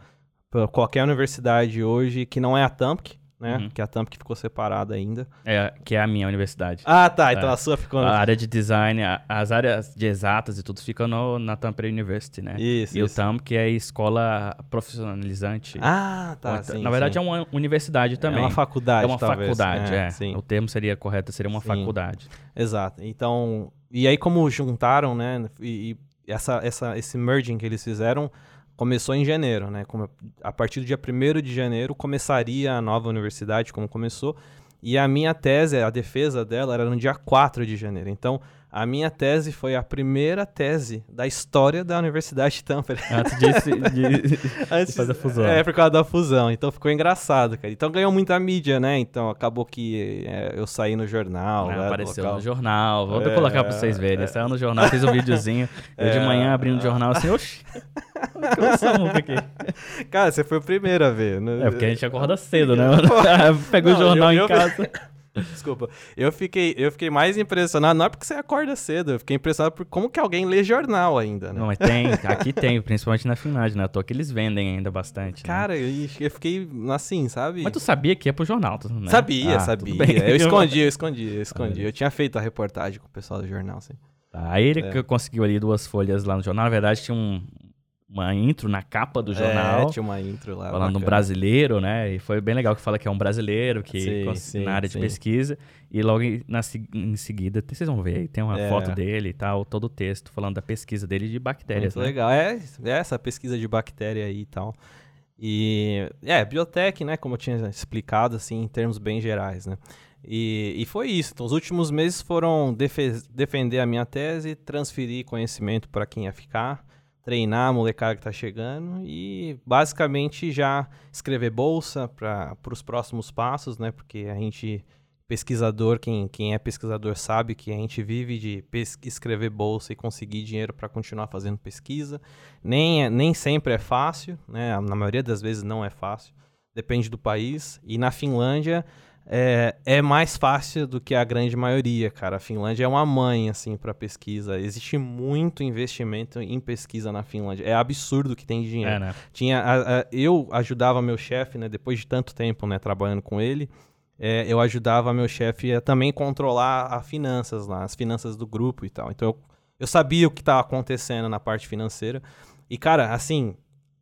pela qualquer universidade hoje que não é a TAMPC, né? Uhum. Que é a Tampa que ficou separada ainda. É, que é a minha universidade. Ah, tá. Então é. a sua ficou... A área de design, as áreas de exatas e tudo ficam no, na Tampere University, né? Isso, E isso. o TAMP, que é a escola profissionalizante. Ah, tá, sim, Na verdade sim. é uma universidade também. É uma faculdade, É uma talvez. faculdade, é. é. O termo seria correto, seria uma sim. faculdade. Exato. Então, e aí como juntaram, né? E, e essa, essa, esse merging que eles fizeram começou em janeiro, né? A partir do dia 1 de janeiro começaria a nova universidade, como começou. E a minha tese, a defesa dela, era no dia 4 de janeiro. Então, a minha tese foi a primeira tese da história da Universidade de Tampere. Antes de, de, Antes, de fazer a fusão. É, por causa da fusão. Então ficou engraçado, cara. Então ganhou muita mídia, né? Então acabou que é, eu saí no jornal. Não, né, apareceu no jornal. Vou é, colocar pra vocês verem. É. Saiu no jornal, fez um videozinho. Eu de manhã abrindo o jornal assim, oxi. aqui. Cara, você foi o primeiro a ver. Né? É porque a gente acorda cedo, né? Pegou o jornal eu, eu, em casa. Desculpa. Eu fiquei, eu fiquei mais impressionado, não é porque você acorda cedo, eu fiquei impressionado por como que alguém lê jornal ainda, né? Não, mas tem, aqui tem, principalmente na Finlândia, né? À toa que eles vendem ainda bastante. Né? Cara, eu, eu fiquei assim, sabe? Mas tu sabia que ia pro jornal, né? Sabia, ah, sabia. Eu escondi, eu escondi, eu escondi. Eu tinha feito a reportagem com o pessoal do jornal, assim. Aí ele é. conseguiu ali duas folhas lá no jornal. Na verdade, tinha um, uma intro na capa do jornal. É, tinha uma intro lá. Falando bacana. um brasileiro, né? E foi bem legal que fala que é um brasileiro que sim, sim, na área sim. de pesquisa. E logo na, em seguida, vocês vão ver, tem uma é. foto dele e tal, todo o texto falando da pesquisa dele de bactérias. Muito né? legal. É, é essa pesquisa de bactéria aí e tal. E é, biotech, né? Como eu tinha explicado, assim, em termos bem gerais, né? E, e foi isso. Então, os últimos meses foram defe defender a minha tese, transferir conhecimento para quem ia ficar treinar a molecada que está chegando e basicamente já escrever bolsa para os próximos passos, né? Porque a gente, pesquisador, quem, quem é pesquisador sabe que a gente vive de escrever bolsa e conseguir dinheiro para continuar fazendo pesquisa. Nem, é, nem sempre é fácil, né? Na maioria das vezes não é fácil, depende do país. E na Finlândia é, é mais fácil do que a grande maioria, cara. A Finlândia é uma mãe, assim, para pesquisa. Existe muito investimento em pesquisa na Finlândia. É absurdo que tem dinheiro. É, né? Tinha, a, a, eu ajudava meu chefe, né, depois de tanto tempo, né, trabalhando com ele, é, eu ajudava meu chefe a também controlar as finanças lá, as finanças do grupo e tal. Então eu, eu sabia o que estava acontecendo na parte financeira. E, cara, assim,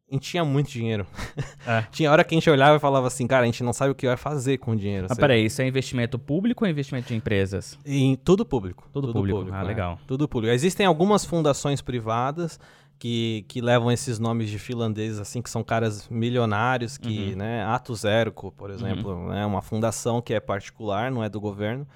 a gente tinha muito dinheiro. É. tinha hora que a gente olhava e falava assim, cara, a gente não sabe o que vai fazer com o dinheiro. Mas peraí, isso é investimento público ou é investimento de empresas? Em tudo público. Tudo, tudo público. público. Ah, é. legal. Tudo público. Existem algumas fundações privadas que, que levam esses nomes de finlandeses, assim, que são caras milionários, que, uhum. né, Atos Erco, por uhum. exemplo, uhum. né, uma fundação que é particular, não é do governo,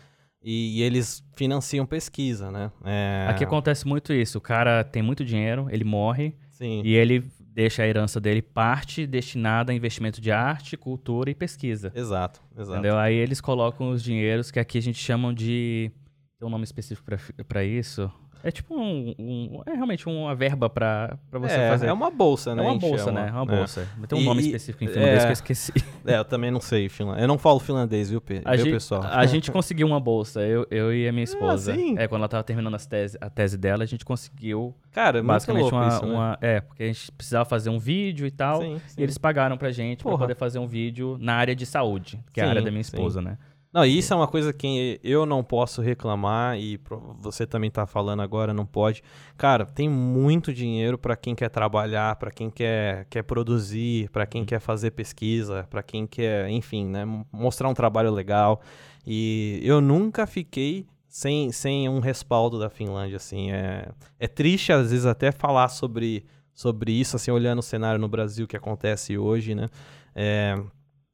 e, e eles financiam pesquisa, né? É... Aqui acontece muito isso, o cara tem muito dinheiro, ele morre, Sim. e ele deixa a herança dele parte destinada a investimento de arte, cultura e pesquisa. Exato, exato. Entendeu? Aí eles colocam os dinheiros que aqui a gente chama de. Tem um nome específico para isso. É tipo um, um, É realmente uma verba pra, pra você é, fazer. É uma bolsa, né? É uma bolsa, né? É uma bolsa. É. Tem um e, nome específico em finlandês é, que eu esqueci. É, eu também não sei finlandês. Eu não falo finlandês, viu, viu a gente, pessoal? A gente conseguiu uma bolsa, eu, eu e a minha ah, esposa. Ah, sim? É, quando ela tava terminando as tese, a tese dela, a gente conseguiu. Cara, basicamente uma, isso, né? uma. É, porque a gente precisava fazer um vídeo e tal. Sim, sim. E eles pagaram pra gente Porra. pra poder fazer um vídeo na área de saúde, que é a área da minha esposa, né? Não, e isso é uma coisa que eu não posso reclamar e você também tá falando agora, não pode. Cara, tem muito dinheiro para quem quer trabalhar, para quem quer, quer produzir, para quem quer fazer pesquisa, para quem quer, enfim, né, mostrar um trabalho legal. E eu nunca fiquei sem, sem um respaldo da Finlândia, assim. É, é triste, às vezes, até falar sobre, sobre isso, assim, olhando o cenário no Brasil que acontece hoje, né? É,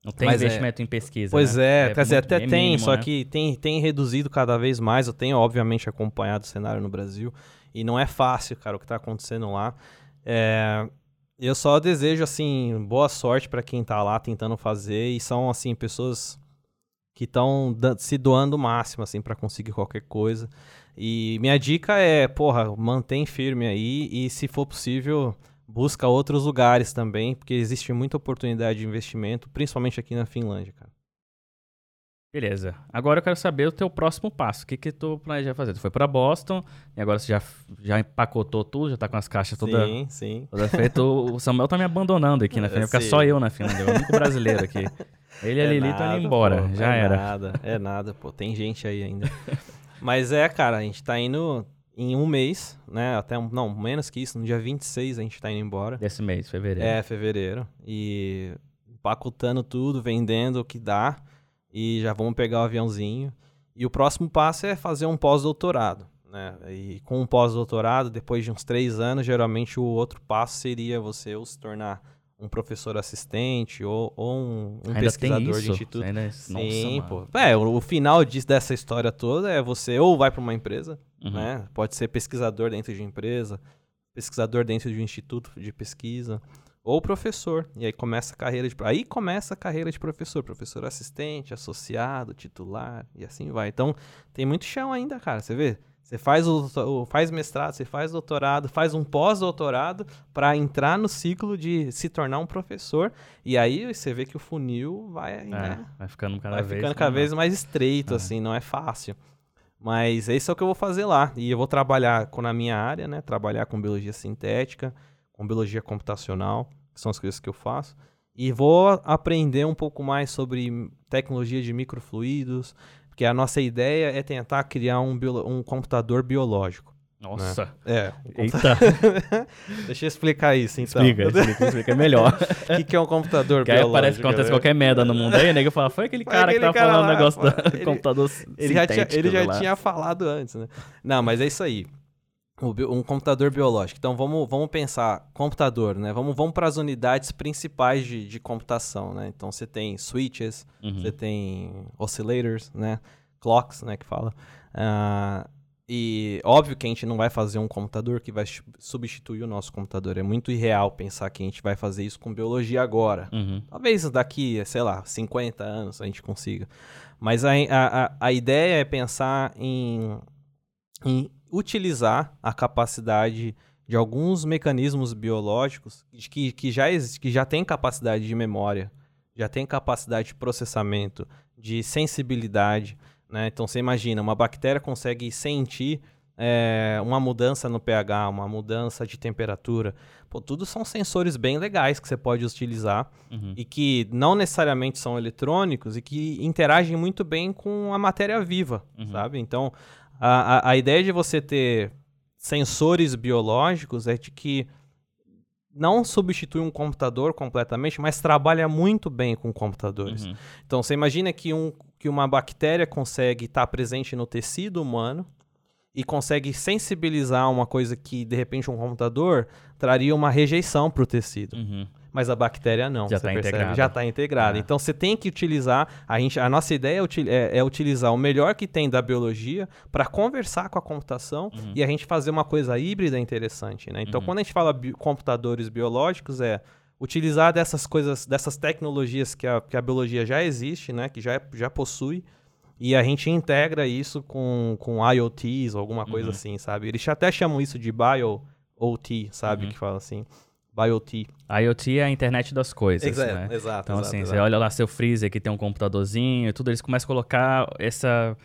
não tem Mas é investimento é... em pesquisa. Pois né? é, é, quer dizer, até é tem, mínimo, só né? que tem, tem reduzido cada vez mais. Eu tenho, obviamente, acompanhado o cenário no Brasil. E não é fácil, cara, o que está acontecendo lá. É... Eu só desejo, assim, boa sorte para quem está lá tentando fazer. E são, assim, pessoas que estão se doando o máximo, assim, para conseguir qualquer coisa. E minha dica é, porra, mantém firme aí. E se for possível busca outros lugares também, porque existe muita oportunidade de investimento, principalmente aqui na Finlândia, cara. Beleza. Agora eu quero saber o teu próximo passo. O que que tu planeja fazer? Tu foi para Boston e agora você já, já empacotou tudo, já tá com as caixas todas sim, sim. toda feitas. O Samuel tá me abandonando aqui na Finlândia, fica só eu na Finlândia, o único brasileiro aqui. Ele e a Lili estão indo embora, pô, já é era. É nada, é nada, pô, tem gente aí ainda. Mas é, cara, a gente tá indo em um mês, né? Até um, não, menos que isso, no dia 26 a gente tá indo embora. Desse mês, fevereiro. É, fevereiro. E empacotando tudo, vendendo o que dá. E já vamos pegar o aviãozinho. E o próximo passo é fazer um pós-doutorado. Né? E com um pós-doutorado, depois de uns três anos, geralmente o outro passo seria você ou se tornar um professor assistente ou, ou um, um pesquisador de instituto. Ainda... Sim, Nossa, pô. É, o, o, final disso, dessa história toda é você ou vai para uma empresa, uhum. né? Pode ser pesquisador dentro de empresa, pesquisador dentro de um instituto de pesquisa, ou professor. E aí começa a carreira de aí começa a carreira de professor, professor assistente, associado, titular e assim vai. Então, tem muito chão ainda, cara. Você vê? Você faz o, faz mestrado, você faz doutorado, faz um pós-doutorado para entrar no ciclo de se tornar um professor. E aí você vê que o funil vai, é, né, vai ficando cada vai vez, ficando cada vez mais estreito, é. assim, não é fácil. Mas esse é o que eu vou fazer lá. E eu vou trabalhar com na minha área, né? Trabalhar com biologia sintética, com biologia computacional, que são as coisas que eu faço. E vou aprender um pouco mais sobre tecnologia de microfluidos, porque a nossa ideia é tentar criar um, um computador biológico. Nossa. Né? É. Eita. Deixa eu explicar isso, então. Explica, explica, explica. É melhor. O que, que, é um computador que biológico? Aí parece que acontece qualquer merda no mundo aí, né? Que fala, foi aquele cara aquele que tava falando o negócio do computador ele já tinha, Ele já tinha falado antes, né? Não, mas é isso aí um computador biológico. Então vamos, vamos pensar computador, né? Vamos, vamos para as unidades principais de, de computação, né? Então você tem switches, uhum. você tem oscillators, né? Clocks, né? Que fala. Uh, e óbvio que a gente não vai fazer um computador que vai substituir o nosso computador. É muito irreal pensar que a gente vai fazer isso com biologia agora. Uhum. Talvez daqui, sei lá, 50 anos a gente consiga. Mas a, a, a ideia é pensar em, em utilizar a capacidade de alguns mecanismos biológicos que, que, já, que já têm capacidade de memória, já têm capacidade de processamento, de sensibilidade né? Então você imagina, uma bactéria consegue sentir é, uma mudança no pH, uma mudança de temperatura. Pô, tudo são sensores bem legais que você pode utilizar uhum. e que não necessariamente são eletrônicos e que interagem muito bem com a matéria viva, uhum. sabe? Então, a, a, a ideia de você ter sensores biológicos é de que não substitui um computador completamente, mas trabalha muito bem com computadores. Uhum. Então, você imagina que um, que uma bactéria consegue estar tá presente no tecido humano e consegue sensibilizar uma coisa que, de repente, um computador traria uma rejeição para o tecido. Uhum. Mas a bactéria não. Já está integrada. Já está integrada. É. Então você tem que utilizar. A, gente, a nossa ideia é, é, é utilizar o melhor que tem da biologia para conversar com a computação uhum. e a gente fazer uma coisa híbrida interessante. Né? Então, uhum. quando a gente fala bi computadores biológicos, é utilizar dessas coisas, dessas tecnologias que a, que a biologia já existe, né, que já, é, já possui, e a gente integra isso com, com IoTs ou alguma coisa uhum. assim, sabe? Eles até chamam isso de BioOT, sabe? Uhum. Que fala assim. BioT. IoT é a internet das coisas, exato, né? Exato, Então, exato, assim, exato. você olha lá seu freezer que tem um computadorzinho e tudo, eles começam a colocar essa,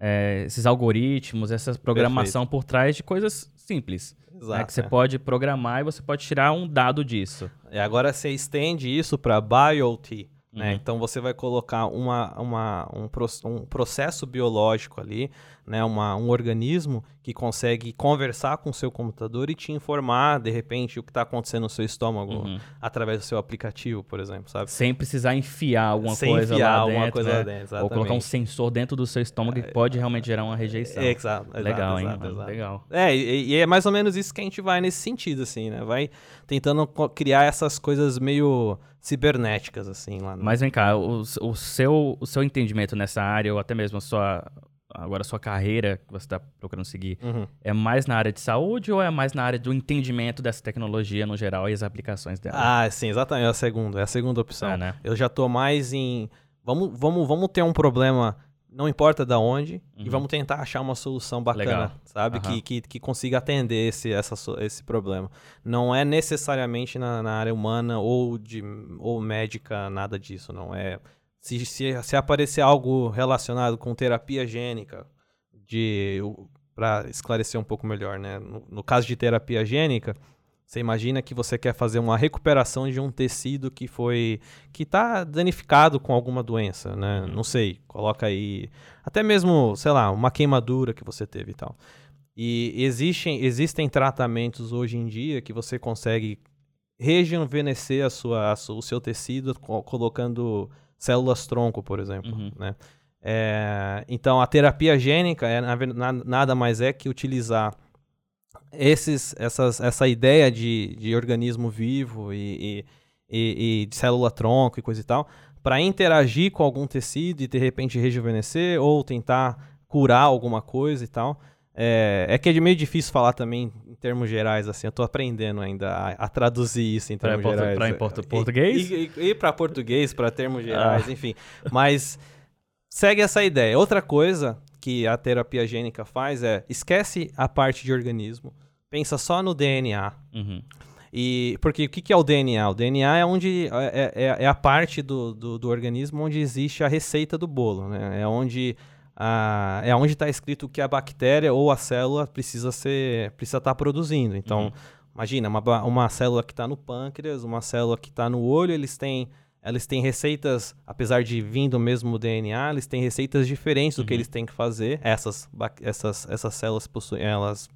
é, esses algoritmos, essa programação Perfeito. por trás de coisas simples. Exato. Né, que você é. pode programar e você pode tirar um dado disso. E agora você estende isso para BioT. Né? Uhum. Então você vai colocar uma, uma, um, um processo biológico ali né, uma, um organismo que consegue conversar com o seu computador e te informar, de repente, o que está acontecendo no seu estômago uhum. através do seu aplicativo, por exemplo, sabe? Sem precisar enfiar alguma Sem coisa enfiar lá alguma dentro, coisa né? lá dentro, exatamente. Ou colocar um sensor dentro do seu estômago que pode realmente gerar uma rejeição. É, exato, exato, Legal, exato, hein? Exato. Legal. É, e, e, é mais ou menos isso que a gente vai nesse sentido, assim, né? Vai tentando criar essas coisas meio cibernéticas, assim, lá. No... Mas vem cá, o, o, seu, o seu entendimento nessa área, ou até mesmo a sua agora a sua carreira que você está procurando seguir, uhum. é mais na área de saúde ou é mais na área do entendimento dessa tecnologia no geral e as aplicações dela? Ah, sim, exatamente. É a segunda, é a segunda opção. É, né? Eu já estou mais em. Vamos, vamos, vamos ter um problema, não importa da onde, uhum. e vamos tentar achar uma solução bacana, Legal. sabe? Uhum. Que, que, que consiga atender esse, essa, esse problema. Não é necessariamente na, na área humana ou, de, ou médica, nada disso, não é se, se, se aparecer algo relacionado com terapia gênica, de para esclarecer um pouco melhor, né? No, no, caso de terapia gênica, você imagina que você quer fazer uma recuperação de um tecido que foi que está danificado com alguma doença, né? Uhum. Não sei, coloca aí até mesmo, sei lá, uma queimadura que você teve e tal. E existem existem tratamentos hoje em dia que você consegue rejuvenescer a sua, a, o seu tecido colocando células tronco, por exemplo, uhum. né? É, então, a terapia gênica é, nada mais é que utilizar esses, essas, essa ideia de, de organismo vivo e, e, e de célula-tronco e coisa e tal, para interagir com algum tecido e de repente rejuvenescer ou tentar curar alguma coisa e tal. É, é que é meio difícil falar também em termos gerais, assim. Eu tô aprendendo ainda a, a traduzir isso em termos pra gerais. Para em português? E, e, e para português, para termos gerais, ah. enfim. Mas segue essa ideia. Outra coisa que a terapia gênica faz é esquece a parte de organismo, pensa só no DNA. Uhum. E porque o que, que é o DNA? O DNA é onde é, é, é a parte do, do, do, organismo onde existe a receita do bolo, né? É onde ah, é onde está escrito que a bactéria ou a célula precisa ser precisa estar tá produzindo. Então, uhum. imagina uma, uma célula que está no pâncreas, uma célula que está no olho, eles têm eles têm receitas, apesar de vir do mesmo DNA, eles têm receitas diferentes do que uhum. eles têm que fazer. Essas, essas, essas células possuem, elas,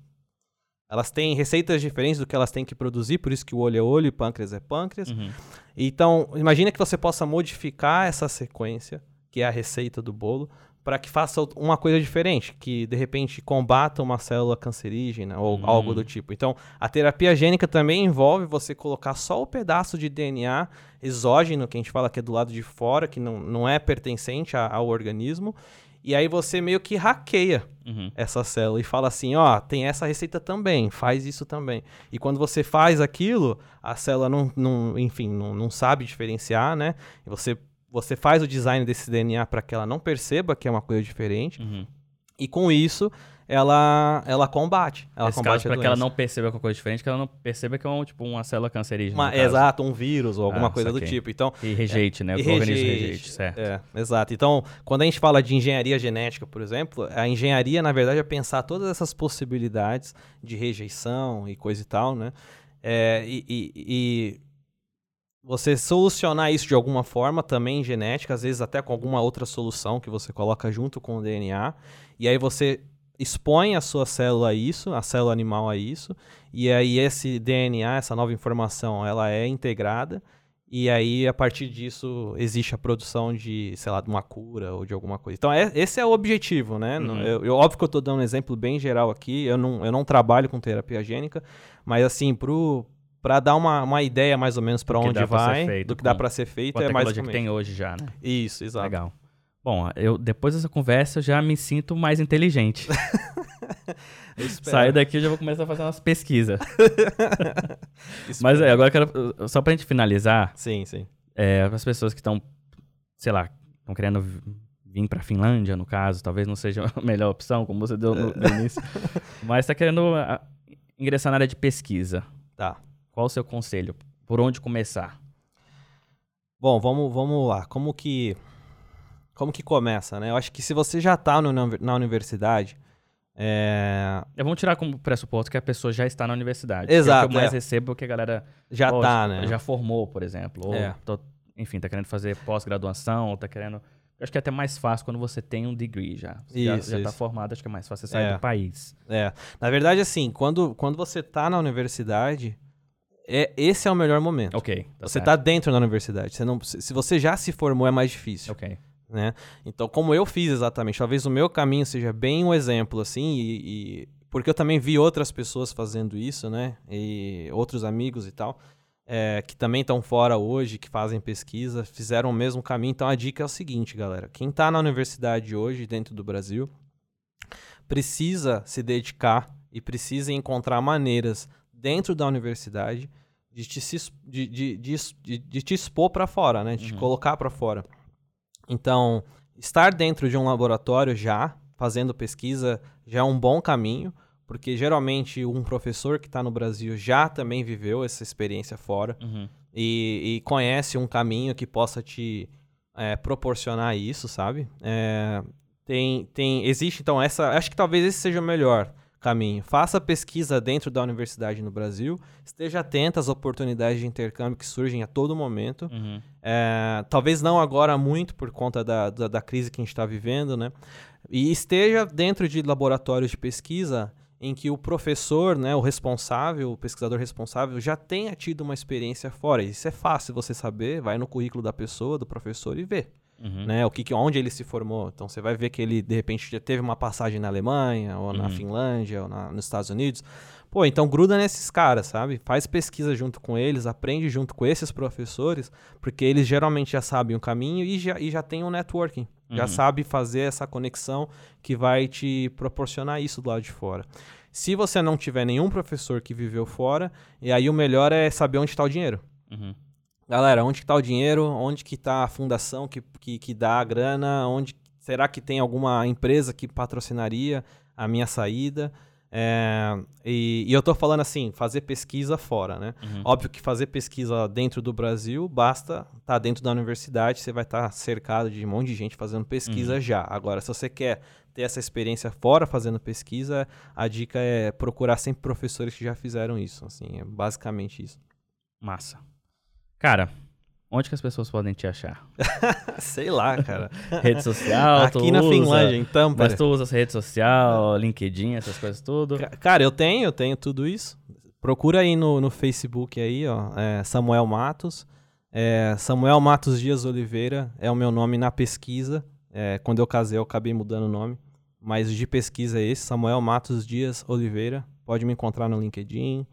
elas têm receitas diferentes do que elas têm que produzir, por isso que o olho é olho e pâncreas é pâncreas. Uhum. Então, imagina que você possa modificar essa sequência, que é a receita do bolo, para que faça uma coisa diferente, que de repente combata uma célula cancerígena ou hum. algo do tipo. Então, a terapia gênica também envolve você colocar só o pedaço de DNA exógeno, que a gente fala que é do lado de fora, que não, não é pertencente a, ao organismo, E aí você meio que hackeia uhum. essa célula e fala assim, ó, tem essa receita também, faz isso também. E quando você faz aquilo, a célula não, não enfim, não, não sabe diferenciar, né? E você, você faz o design desse DNA para que ela não perceba que é uma coisa diferente. Uhum. E com isso, ela, ela combate. Ela Nesse combate para que ela não perceba alguma coisa diferente, que ela não perceba que é um, tipo, uma célula cancerígena. Uma, exato, um vírus ou alguma ah, coisa do tipo. Então, e rejeite, é, né? O organismo rejeite, certo. É, exato. Então, quando a gente fala de engenharia genética, por exemplo, a engenharia, na verdade, é pensar todas essas possibilidades de rejeição e coisa e tal, né? É, e, e, e você solucionar isso de alguma forma também genética, às vezes até com alguma outra solução que você coloca junto com o DNA, e aí você expõe a sua célula a isso, a célula animal a isso, e aí esse DNA, essa nova informação, ela é integrada, e aí a partir disso existe a produção de, sei lá, de uma cura ou de alguma coisa. Então é, esse é o objetivo, né? Uhum. Eu, eu, óbvio que eu estou dando um exemplo bem geral aqui, eu não, eu não trabalho com terapia gênica, mas assim, pro para dar uma, uma ideia mais ou menos para onde vai, feito, do que dá para ser feito, com a é mais que tem hoje já, né? Isso, exato. Legal. Bom, eu depois dessa conversa eu já me sinto mais inteligente. Sair daqui eu já vou começar a fazer umas pesquisas. Mas é, agora eu quero. Só pra gente finalizar. Sim, sim. É, as pessoas que estão, sei lá, estão querendo vir pra Finlândia, no caso, talvez não seja a melhor opção, como você deu no, no início. Mas está querendo a, ingressar na área de pesquisa. Tá. Qual o seu conselho? Por onde começar? Bom, vamos, vamos lá. Como que como que começa, né? Eu acho que se você já está na universidade. É... Vamos tirar como pressuposto que a pessoa já está na universidade. Exato. Que é que eu mais é. recebo que a galera já está, né? Já formou, por exemplo. Ou, é. tô, enfim, está querendo fazer pós-graduação, ou tá querendo. Acho que é até mais fácil quando você tem um degree já. Você isso, já, está formado, acho que é mais fácil você sair é. do país. É. Na verdade, assim, quando, quando você está na universidade, é, esse é o melhor momento. Ok. Tá você está dentro da universidade. Você não, se você já se formou, é mais difícil. Ok. Né? Então, como eu fiz exatamente, talvez o meu caminho seja bem um exemplo, assim, e, e, porque eu também vi outras pessoas fazendo isso, né? E outros amigos e tal, é, que também estão fora hoje, que fazem pesquisa, fizeram o mesmo caminho. Então, a dica é o seguinte, galera: quem está na universidade hoje, dentro do Brasil, precisa se dedicar e precisa encontrar maneiras dentro da universidade de te, de, de, de, de te expor para fora, né? De uhum. te colocar para fora. Então, estar dentro de um laboratório já, fazendo pesquisa, já é um bom caminho, porque geralmente um professor que está no Brasil já também viveu essa experiência fora uhum. e, e, conhece um caminho que possa te é, proporcionar isso, sabe? É, tem, tem, existe então essa, acho que talvez esse seja o melhor caminho. Faça pesquisa dentro da universidade no Brasil, esteja atento às oportunidades de intercâmbio que surgem a todo momento. Uhum. É, talvez não agora muito por conta da, da, da crise que a gente está vivendo, né? E esteja dentro de laboratórios de pesquisa em que o professor, né, o responsável, o pesquisador responsável, já tenha tido uma experiência fora. Isso é fácil você saber, vai no currículo da pessoa, do professor e vê. Uhum. Né, o que, onde ele se formou. Então você vai ver que ele, de repente, já teve uma passagem na Alemanha, ou uhum. na Finlândia, ou na, nos Estados Unidos. Pô, então gruda nesses caras, sabe? Faz pesquisa junto com eles, aprende junto com esses professores, porque eles geralmente já sabem o caminho e já, e já tem um networking. Uhum. Já sabe fazer essa conexão que vai te proporcionar isso do lado de fora. Se você não tiver nenhum professor que viveu fora, e aí o melhor é saber onde está o dinheiro. Uhum. Galera, onde está o dinheiro? Onde que está a fundação que, que, que dá a grana? Onde será que tem alguma empresa que patrocinaria a minha saída? É, e, e, eu estou falando assim, fazer pesquisa fora, né? Uhum. Óbvio que fazer pesquisa dentro do Brasil, basta estar tá dentro da universidade, você vai estar tá cercado de um monte de gente fazendo pesquisa uhum. já. Agora, se você quer ter essa experiência fora fazendo pesquisa, a dica é procurar sempre professores que já fizeram isso. Assim, é basicamente isso. Massa. Cara, onde que as pessoas podem te achar? Sei lá, cara. rede social, Aqui na usa, Finlândia, então. Mas tu usa rede social, LinkedIn, essas coisas tudo? Cara, eu tenho, eu tenho tudo isso. Procura aí no, no Facebook aí, ó, é Samuel Matos. É, Samuel Matos Dias Oliveira é o meu nome na pesquisa. É, quando eu casei, eu acabei mudando o nome. Mas de pesquisa é esse, Samuel Matos Dias Oliveira. Pode me encontrar no LinkedIn,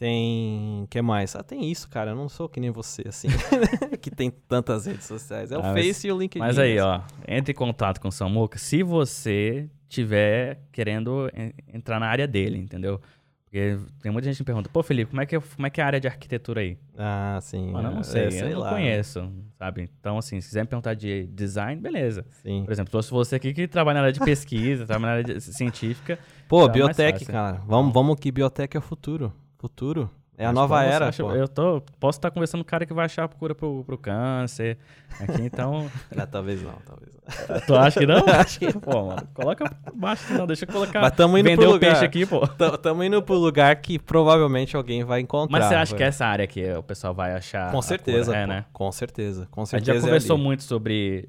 Tem. que mais? Ah, tem isso, cara. Eu não sou que nem você, assim. que tem tantas redes sociais. É o Ah, Face mas- e o LinkedIn. Mas aí, assim. ó, entre em contato com o Samuca se você tiver querendo en- entrar na área dele, entendeu? Porque tem muita gente que me pergunta, pô, Felipe, como é que é, como é, que é a área de arquitetura aí? Ah, sim. Mano, eu é, não sei, é, eu não lá, né? conheço, sabe? Então, assim, se quiser me perguntar de design, beleza. Sim. Por exemplo, se você aqui que trabalha na área de pesquisa, trabalha na área científica, Pô, Tá biotech, cara. Vamos, vamos que biotech é o futuro. Futuro. É a nova era, acha-. Eu tô, posso estar conversando com o cara que vai achar a cura pro, pro câncer aqui, então... Ah, talvez não, talvez não. tu acha que não? Acho que Pô, mano, coloca baixo não, deixa eu colocar... Mas tamo indo vender pro o peixe lugar. aqui, pô. T- Tamo indo pro lugar que provavelmente alguém vai encontrar. Mas você acha que é essa área que o pessoal vai achar? Com certeza, cura? É, né? Com certeza, com A gente certeza. já é conversou ali. muito sobre,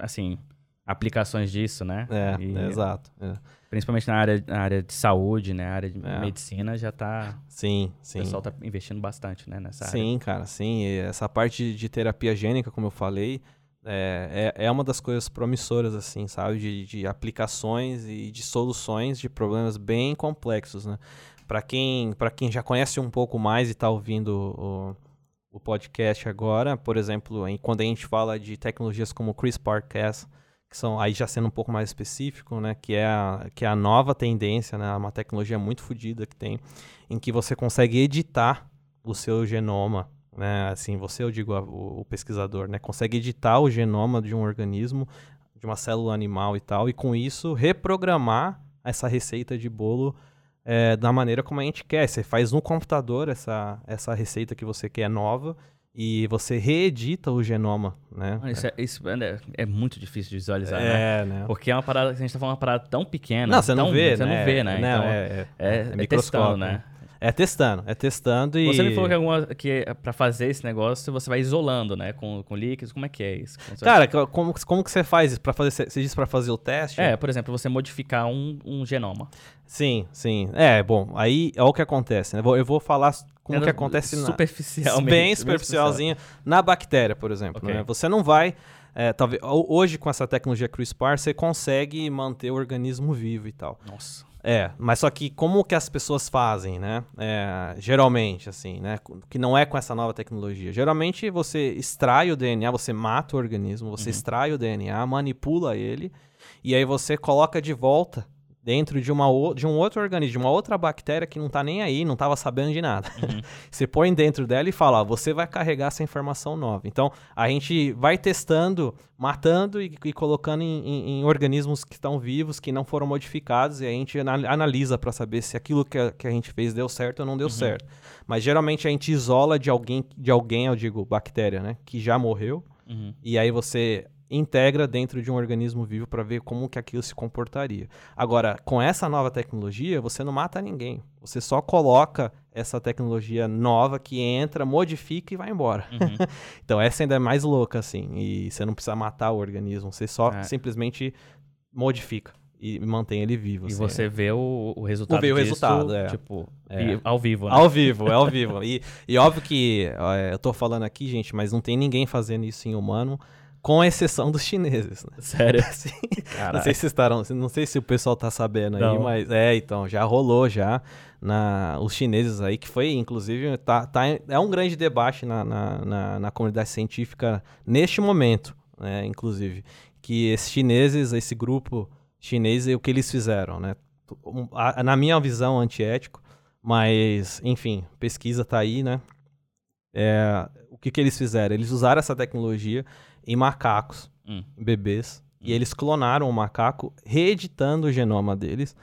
assim, aplicações disso, né? É, E é, exato. é. Principalmente na área, na área de saúde, né? A área de É. medicina já tá... Sim, O sim. pessoal tá investindo bastante, né? Nessa área. Sim, cara, sim. E essa parte de terapia gênica, como eu falei, é, é, é uma das coisas promissoras, assim, sabe? De, de aplicações e de soluções de problemas bem complexos, né? Para quem, pra quem já conhece um pouco mais e está ouvindo o, o podcast agora, por exemplo, em- quando a gente fala de tecnologias como CRISPR-Cas, que são aí já sendo um pouco mais específico, né, que é a, que é a nova tendência, né, uma tecnologia muito fodida que tem, em que você consegue editar o seu genoma, né, assim, você, eu digo, a- o, o pesquisador, né, consegue editar o genoma de um organismo, de uma célula animal e tal, e com isso reprogramar essa receita de bolo é, da maneira como a gente quer. Você faz no computador essa, essa receita que você quer nova e você reedita o genoma, né? Isso, é, isso é- é muito difícil de visualizar, né? É, né? Porque é uma parada, a gente tá falando uma parada tão pequena. Não, você não tão- vê, Você né? não vê, né? Não, então, é, é, é, é, é testando, microscópio, né? É testando, é testando e... Você me falou que alguma que é pra fazer esse negócio você vai isolando, né? Com, com líquidos, como é que é isso? Como Cara, co- como, como que você faz isso? Pra fazer, você disse pra fazer o teste? É, por exemplo, você modificar um, um genoma. Sim, sim. É, bom, aí é o que acontece, né? Eu vou falar como Era que acontece na... superficialmente. bem superficialzinho na bactéria, por exemplo. Ok. né? Você não vai. é, talvez, ho- hoje, com essa tecnologia CRISPR, você consegue manter o organismo vivo e tal. Nossa. É, mas só que como que as pessoas fazem, né? É, geralmente, assim, né? Que não é com essa nova tecnologia. Geralmente você extrai o DNA, você mata o organismo, você extrai o DNA, manipula ele, e aí você coloca de volta dentro de, uma, de um outro organismo, de uma outra bactéria que não tá nem aí, não tava sabendo de nada. você põe dentro dela e fala, ó, você vai carregar essa informação nova. Então, a gente vai testando, matando e, e colocando em, em- em organismos que estão vivos, que não foram modificados, e a gente ana- analisa para saber se aquilo que a, que a gente fez deu certo ou não deu certo. Mas geralmente a gente isola de alguém, de alguém, eu digo, bactéria, né, que já morreu, Uhum. e aí você integra dentro de um organismo vivo para ver como que aquilo se comportaria. Agora, com essa nova tecnologia, você não mata ninguém. Você só coloca essa tecnologia nova que entra, modifica e vai embora. Uhum. Então essa ainda é mais louca, assim. E você não precisa matar o organismo, você só É. simplesmente modifica e mantém ele vivo. E assim, você vê o, o resultado Vê o disso, resultado, é. tipo, É. ao vivo, né? Ao vivo, é ao vivo. E, e óbvio que ó, eu tô falando aqui, gente, mas não tem ninguém fazendo isso em humano, com exceção dos chineses, né? Sério. Assim, não sei se estarão, não sei se o pessoal tá sabendo aí, Não. mas é, então, já rolou já na os chineses aí que foi inclusive tá, tá é um grande debate na, na, na, na comunidade científica neste momento, né, inclusive, que esses chineses, esse grupo chinês, o que eles fizeram, né? Na minha visão antiético, mas enfim, pesquisa tá aí, né? É, o que que eles fizeram? Eles usaram essa tecnologia em macacos Hum. bebês e eles clonaram o macaco, reeditando o genoma deles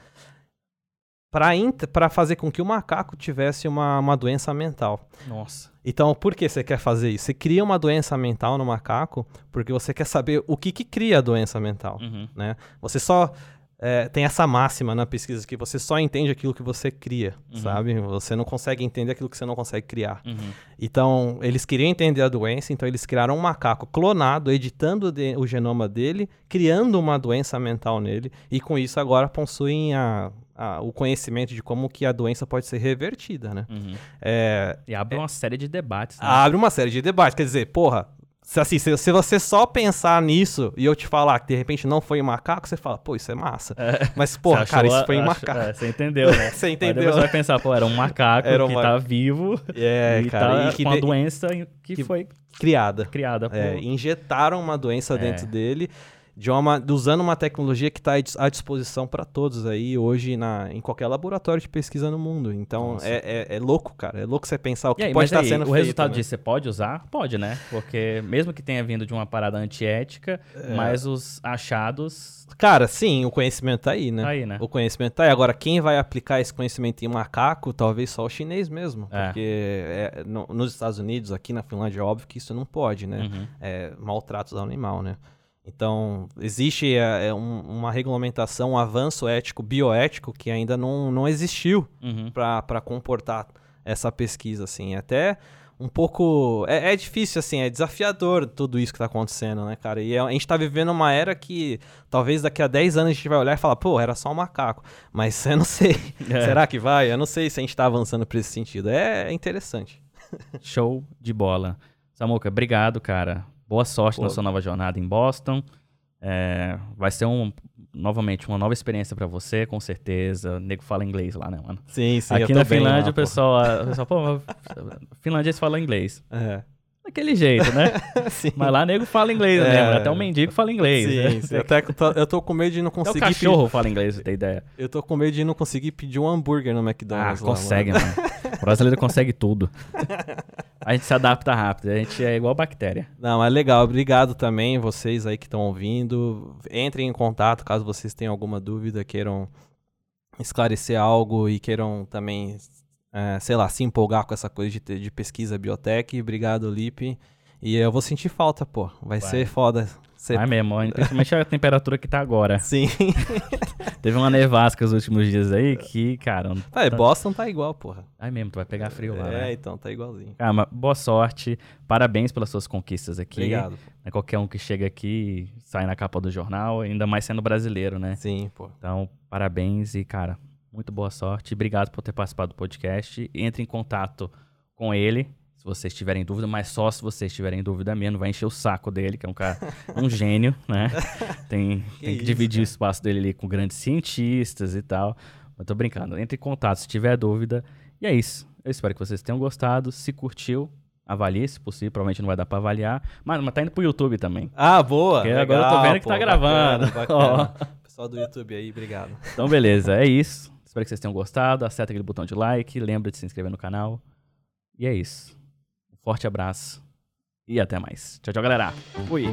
para fazer com que o macaco tivesse uma, uma doença mental. Nossa. Então, por que você quer fazer isso? Você cria uma doença mental no macaco porque você quer saber o que, que cria a doença mental. Uhum. Né? Você só é, tem essa máxima na pesquisa que você só entende aquilo que você cria, Uhum. sabe? Você não consegue entender aquilo que você não consegue criar. Uhum. Então, eles queriam entender a doença, então eles criaram um macaco clonado, editando de- o genoma dele, criando uma doença mental nele, e com isso agora possuem a- a- o conhecimento de como que a doença pode ser revertida, né? Uhum. É, E abre uma série de debates, né? abre uma série de debates, quer dizer, porra, assim, se, se, você só pensar nisso e eu te falar que de repente não foi em macaco, você fala, pô, isso é massa. É. Mas, porra, cara, isso foi em macaco. É, você entendeu, né? você entendeu. Aí você vai pensar, pô, era um macaco era que tá vivo é, e cara, tá e que com a doença que, que, foi criada. Criada. É, por... injetaram uma doença é. dentro dele de uma, usando uma tecnologia que está à disposição para todos aí hoje na, em qualquer laboratório de pesquisa no mundo. Então é, é, é, louco, cara. É louco você pensar o que aí, pode estar tá sendo o feito. O resultado né? disso você pode usar? Pode, né? Porque mesmo que tenha vindo de uma parada antiética, é. mas os achados. Cara, sim, o conhecimento tá aí, né? Tá aí, né? O conhecimento tá aí. Agora, quem vai aplicar esse conhecimento em macaco, talvez só o chinês mesmo. É. Porque é, no, nos Estados Unidos, aqui na Finlândia, é óbvio que isso não pode, né? Uhum. É, maltratos ao animal, né? Então, existe é, é, um, uma regulamentação, um avanço ético, bioético, que ainda não, não existiu uhum. para comportar essa pesquisa, assim. Até um pouco... É, é, difícil, assim, é desafiador tudo isso que está acontecendo, né, cara? E a gente está vivendo uma era que talvez daqui a 10 anos a gente vai olhar e falar, pô, era só um macaco. Mas eu não sei. É. Será que vai? Eu não sei se a gente está avançando para esse sentido. É, é interessante. Show de bola. Samuca, obrigado, cara Boa sorte Pô. na sua nova jornada em Boston. É, vai ser um, novamente uma nova experiência para você, com certeza. O nego fala inglês lá, né, mano? Sim, sim. Aqui na Finlândia, lá, o pessoal, o pessoal, pô, Finlândia eles falam inglês. É. Daquele jeito, né? Mas lá nego fala inglês, né? é. Até o mendigo fala inglês. Sim, né? sim. Até eu tô com medo de não conseguir. Até o cachorro pedir... fala inglês, você tem ideia. Eu tô com medo de não conseguir pedir um hambúrguer no McDonald's. Ah, lá, consegue, mano. O brasileiro consegue tudo. A gente se adapta rápido, a gente é igual bactéria. Não, é legal. Obrigado também, vocês aí que estão ouvindo. Entrem em contato caso vocês tenham alguma dúvida, queiram esclarecer algo e queiram também é, sei lá, se empolgar com essa coisa de, de pesquisa biotech. Obrigado, Lipe. E eu vou sentir falta, pô. Vai, Vai. ser foda. Ser... Vai mesmo, principalmente a temperatura que tá agora. Sim. Teve uma nevasca os últimos dias aí que, cara. Ah, é, tá... Boston tá igual, porra. Ai mesmo, tu vai pegar frio lá. É, né? então, tá igualzinho. Cara, mas boa sorte. Parabéns pelas suas conquistas aqui. Obrigado. É qualquer um que chega aqui sai na capa do jornal, ainda mais sendo brasileiro, né? Sim, pô. Então, parabéns e, cara, muito boa sorte. Obrigado por ter participado do podcast. Entre em contato com ele vocês tiverem dúvida, mas só se vocês tiverem dúvida mesmo. Vai encher o saco dele, que é um cara, um gênio, né? Tem que, tem que isso, dividir cara. o espaço dele ali com grandes cientistas e tal. Eu tô brincando. Entre em contato se tiver dúvida. E é isso. Eu espero que vocês tenham gostado. Se curtiu, avalie, se possível. Provavelmente não vai dar pra avaliar. Mas, mas tá indo pro YouTube também. Ah, boa! Legal, agora eu tô vendo que tá pô, tá gravando. Bacana, bacana. Pessoal do YouTube aí, obrigado. Então, beleza. É isso. Espero que vocês tenham gostado. Acerta aquele botão de like. Lembra de se inscrever no canal. E é isso. Forte abraço. E até mais. Tchau, tchau, galera. Fui.